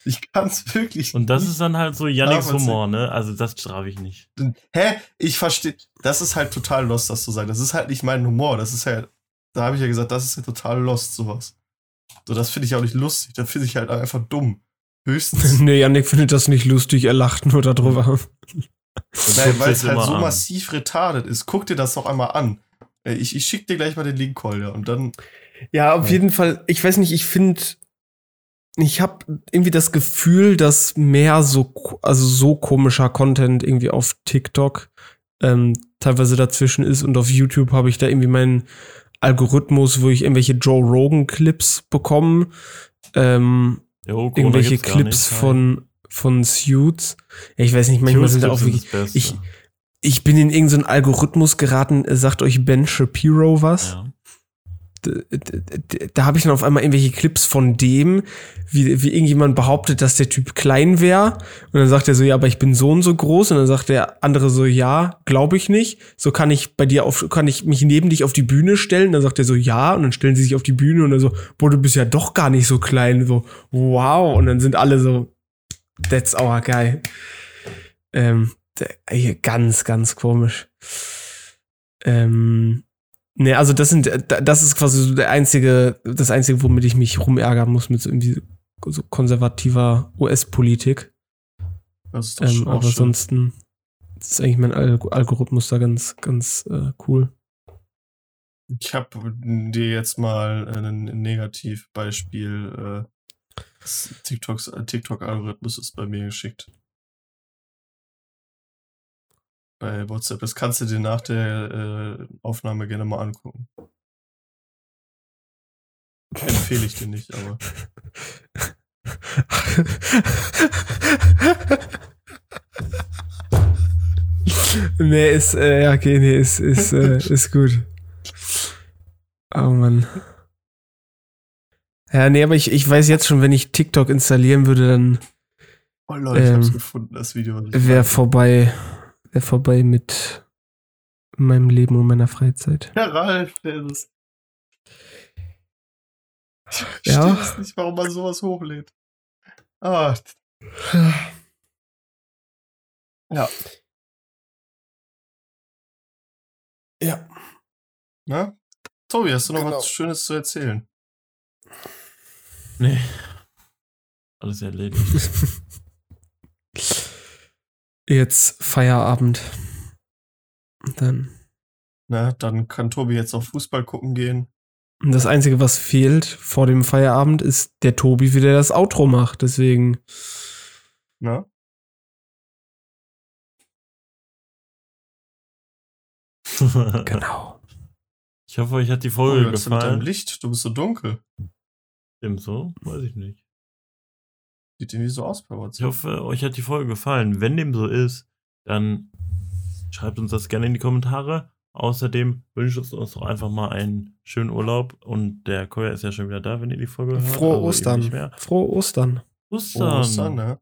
Ich kann es wirklich Und das nicht ist dann halt so Yannicks. Humor, ne? Also das strafe ich nicht. Hä? Ich verstehe. Das ist halt total lost, das zu sagen. Das ist halt nicht mein Humor. Das ist halt. Da habe ich ja gesagt, das ist ja total lost, sowas. So, das finde ich auch nicht lustig. Das finde ich halt einfach dumm. Höchstens. nee, Janik findet das nicht lustig, er lacht nur darüber. Nein, weil es halt so an. massiv retardet ist. Guck dir das doch einmal an. Äh, Ich, ich schick dir gleich mal den Link, Kolja. Und dann. Ja, auf Ja. jeden Fall, ich weiß nicht, ich finde, ich habe irgendwie das Gefühl, dass mehr so, also so komischer Content irgendwie auf TikTok ähm, teilweise dazwischen ist und auf YouTube habe ich da irgendwie meinen Algorithmus, wo ich irgendwelche Joe Rogan Clips bekomme, ähm, Jo, Corona irgendwelche Clips nicht. von von Suits. Ja, ich weiß nicht, manchmal sind da auch wirklich. wirklich. ich- Ich bin in irgendeinen Algorithmus geraten, äh, sagt euch Ben Shapiro was? ja. d- d- d- da habe ich dann auf einmal irgendwelche Clips von dem, wie, wie irgendjemand behauptet, dass der Typ klein wäre. Und dann sagt er so, ja, aber ich bin so und so groß. Und dann sagt der andere so, ja, glaube ich nicht. So kann ich bei dir auf, kann ich mich neben dich auf die Bühne stellen. Dann sagt er so, ja. Und dann stellen sie sich auf die Bühne und dann so, boah, du bist ja doch gar nicht so klein. So, wow. Und dann sind alle so, that's our guy. Ähm, ey, ganz, ganz komisch. Ähm, Nee, also das sind, das ist quasi so der einzige, das einzige, womit ich mich rumärgern muss mit so irgendwie so konservativer US-Politik. Das ist doch Ähm, aber schön. ansonsten ist eigentlich mein Al Algorithmus da ganz, ganz äh, cool. Ich habe dir jetzt mal ein Negativbeispiel. Äh, TikToks, äh, TikTok-Algorithmus ist bei mir geschickt. Bei WhatsApp. Das kannst du dir nach der äh, Aufnahme gerne mal angucken. Empfehle ich dir nicht, aber. nee, ist, äh, ja, okay, nee, ist, ist, äh, ist gut. Oh Mann. Ja, nee, aber ich, ich weiß jetzt schon, wenn ich TikTok installieren würde, dann Oh Leute, ich hab's Ähm, gefunden, das Video. wäre vorbei, wäre vorbei mit meinem Leben und meiner Freizeit. Ja, Ralf, der ist es. Ich Ja. verstehe es nicht, warum man sowas hochlädt. Ah, ja. Ja. Na? Tobi, hast du noch Genau. was Schönes zu erzählen? Nee. Alles erledigt. Jetzt Feierabend. Und dann. Na, dann kann Tobi jetzt auf Fußball gucken gehen. Und das Einzige, was fehlt vor dem Feierabend, ist der Tobi, wie der das Outro macht. Deswegen. Na? Genau. Ich hoffe, euch hat die Oh, Folge was ist denn mit deinem gefallen. Licht? Du bist so dunkel. Ebenso? Weiß ich nicht. Sieht irgendwie so aus bei Ich WhatsApp. hoffe, euch hat die Folge gefallen. Wenn dem so ist, dann schreibt uns das gerne in die Kommentare. Außerdem wünscht uns uns doch einfach mal einen schönen Urlaub. Und der Koya ist ja schon wieder da, wenn ihr die Folge hört. Frohe also Ostern. Frohe Ostern. Ostern. Ostern, ne?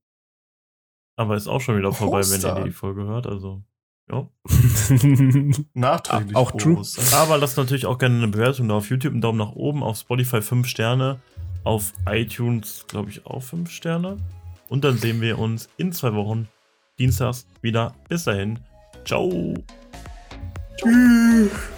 Aber ist auch schon wieder vorbei, wenn Ostern. ihr die Folge hört. Also, ja. Nachträglich. Auch frohe true. Ostern. Aber lasst natürlich auch gerne eine Bewertung da auf YouTube, einen Daumen nach oben, auf Spotify 5 Sterne, auf iTunes, glaube ich, auch 5 Sterne. Und dann sehen wir uns in zwei Wochen, dienstags, wieder. Bis dahin. Ciao. Tschüss.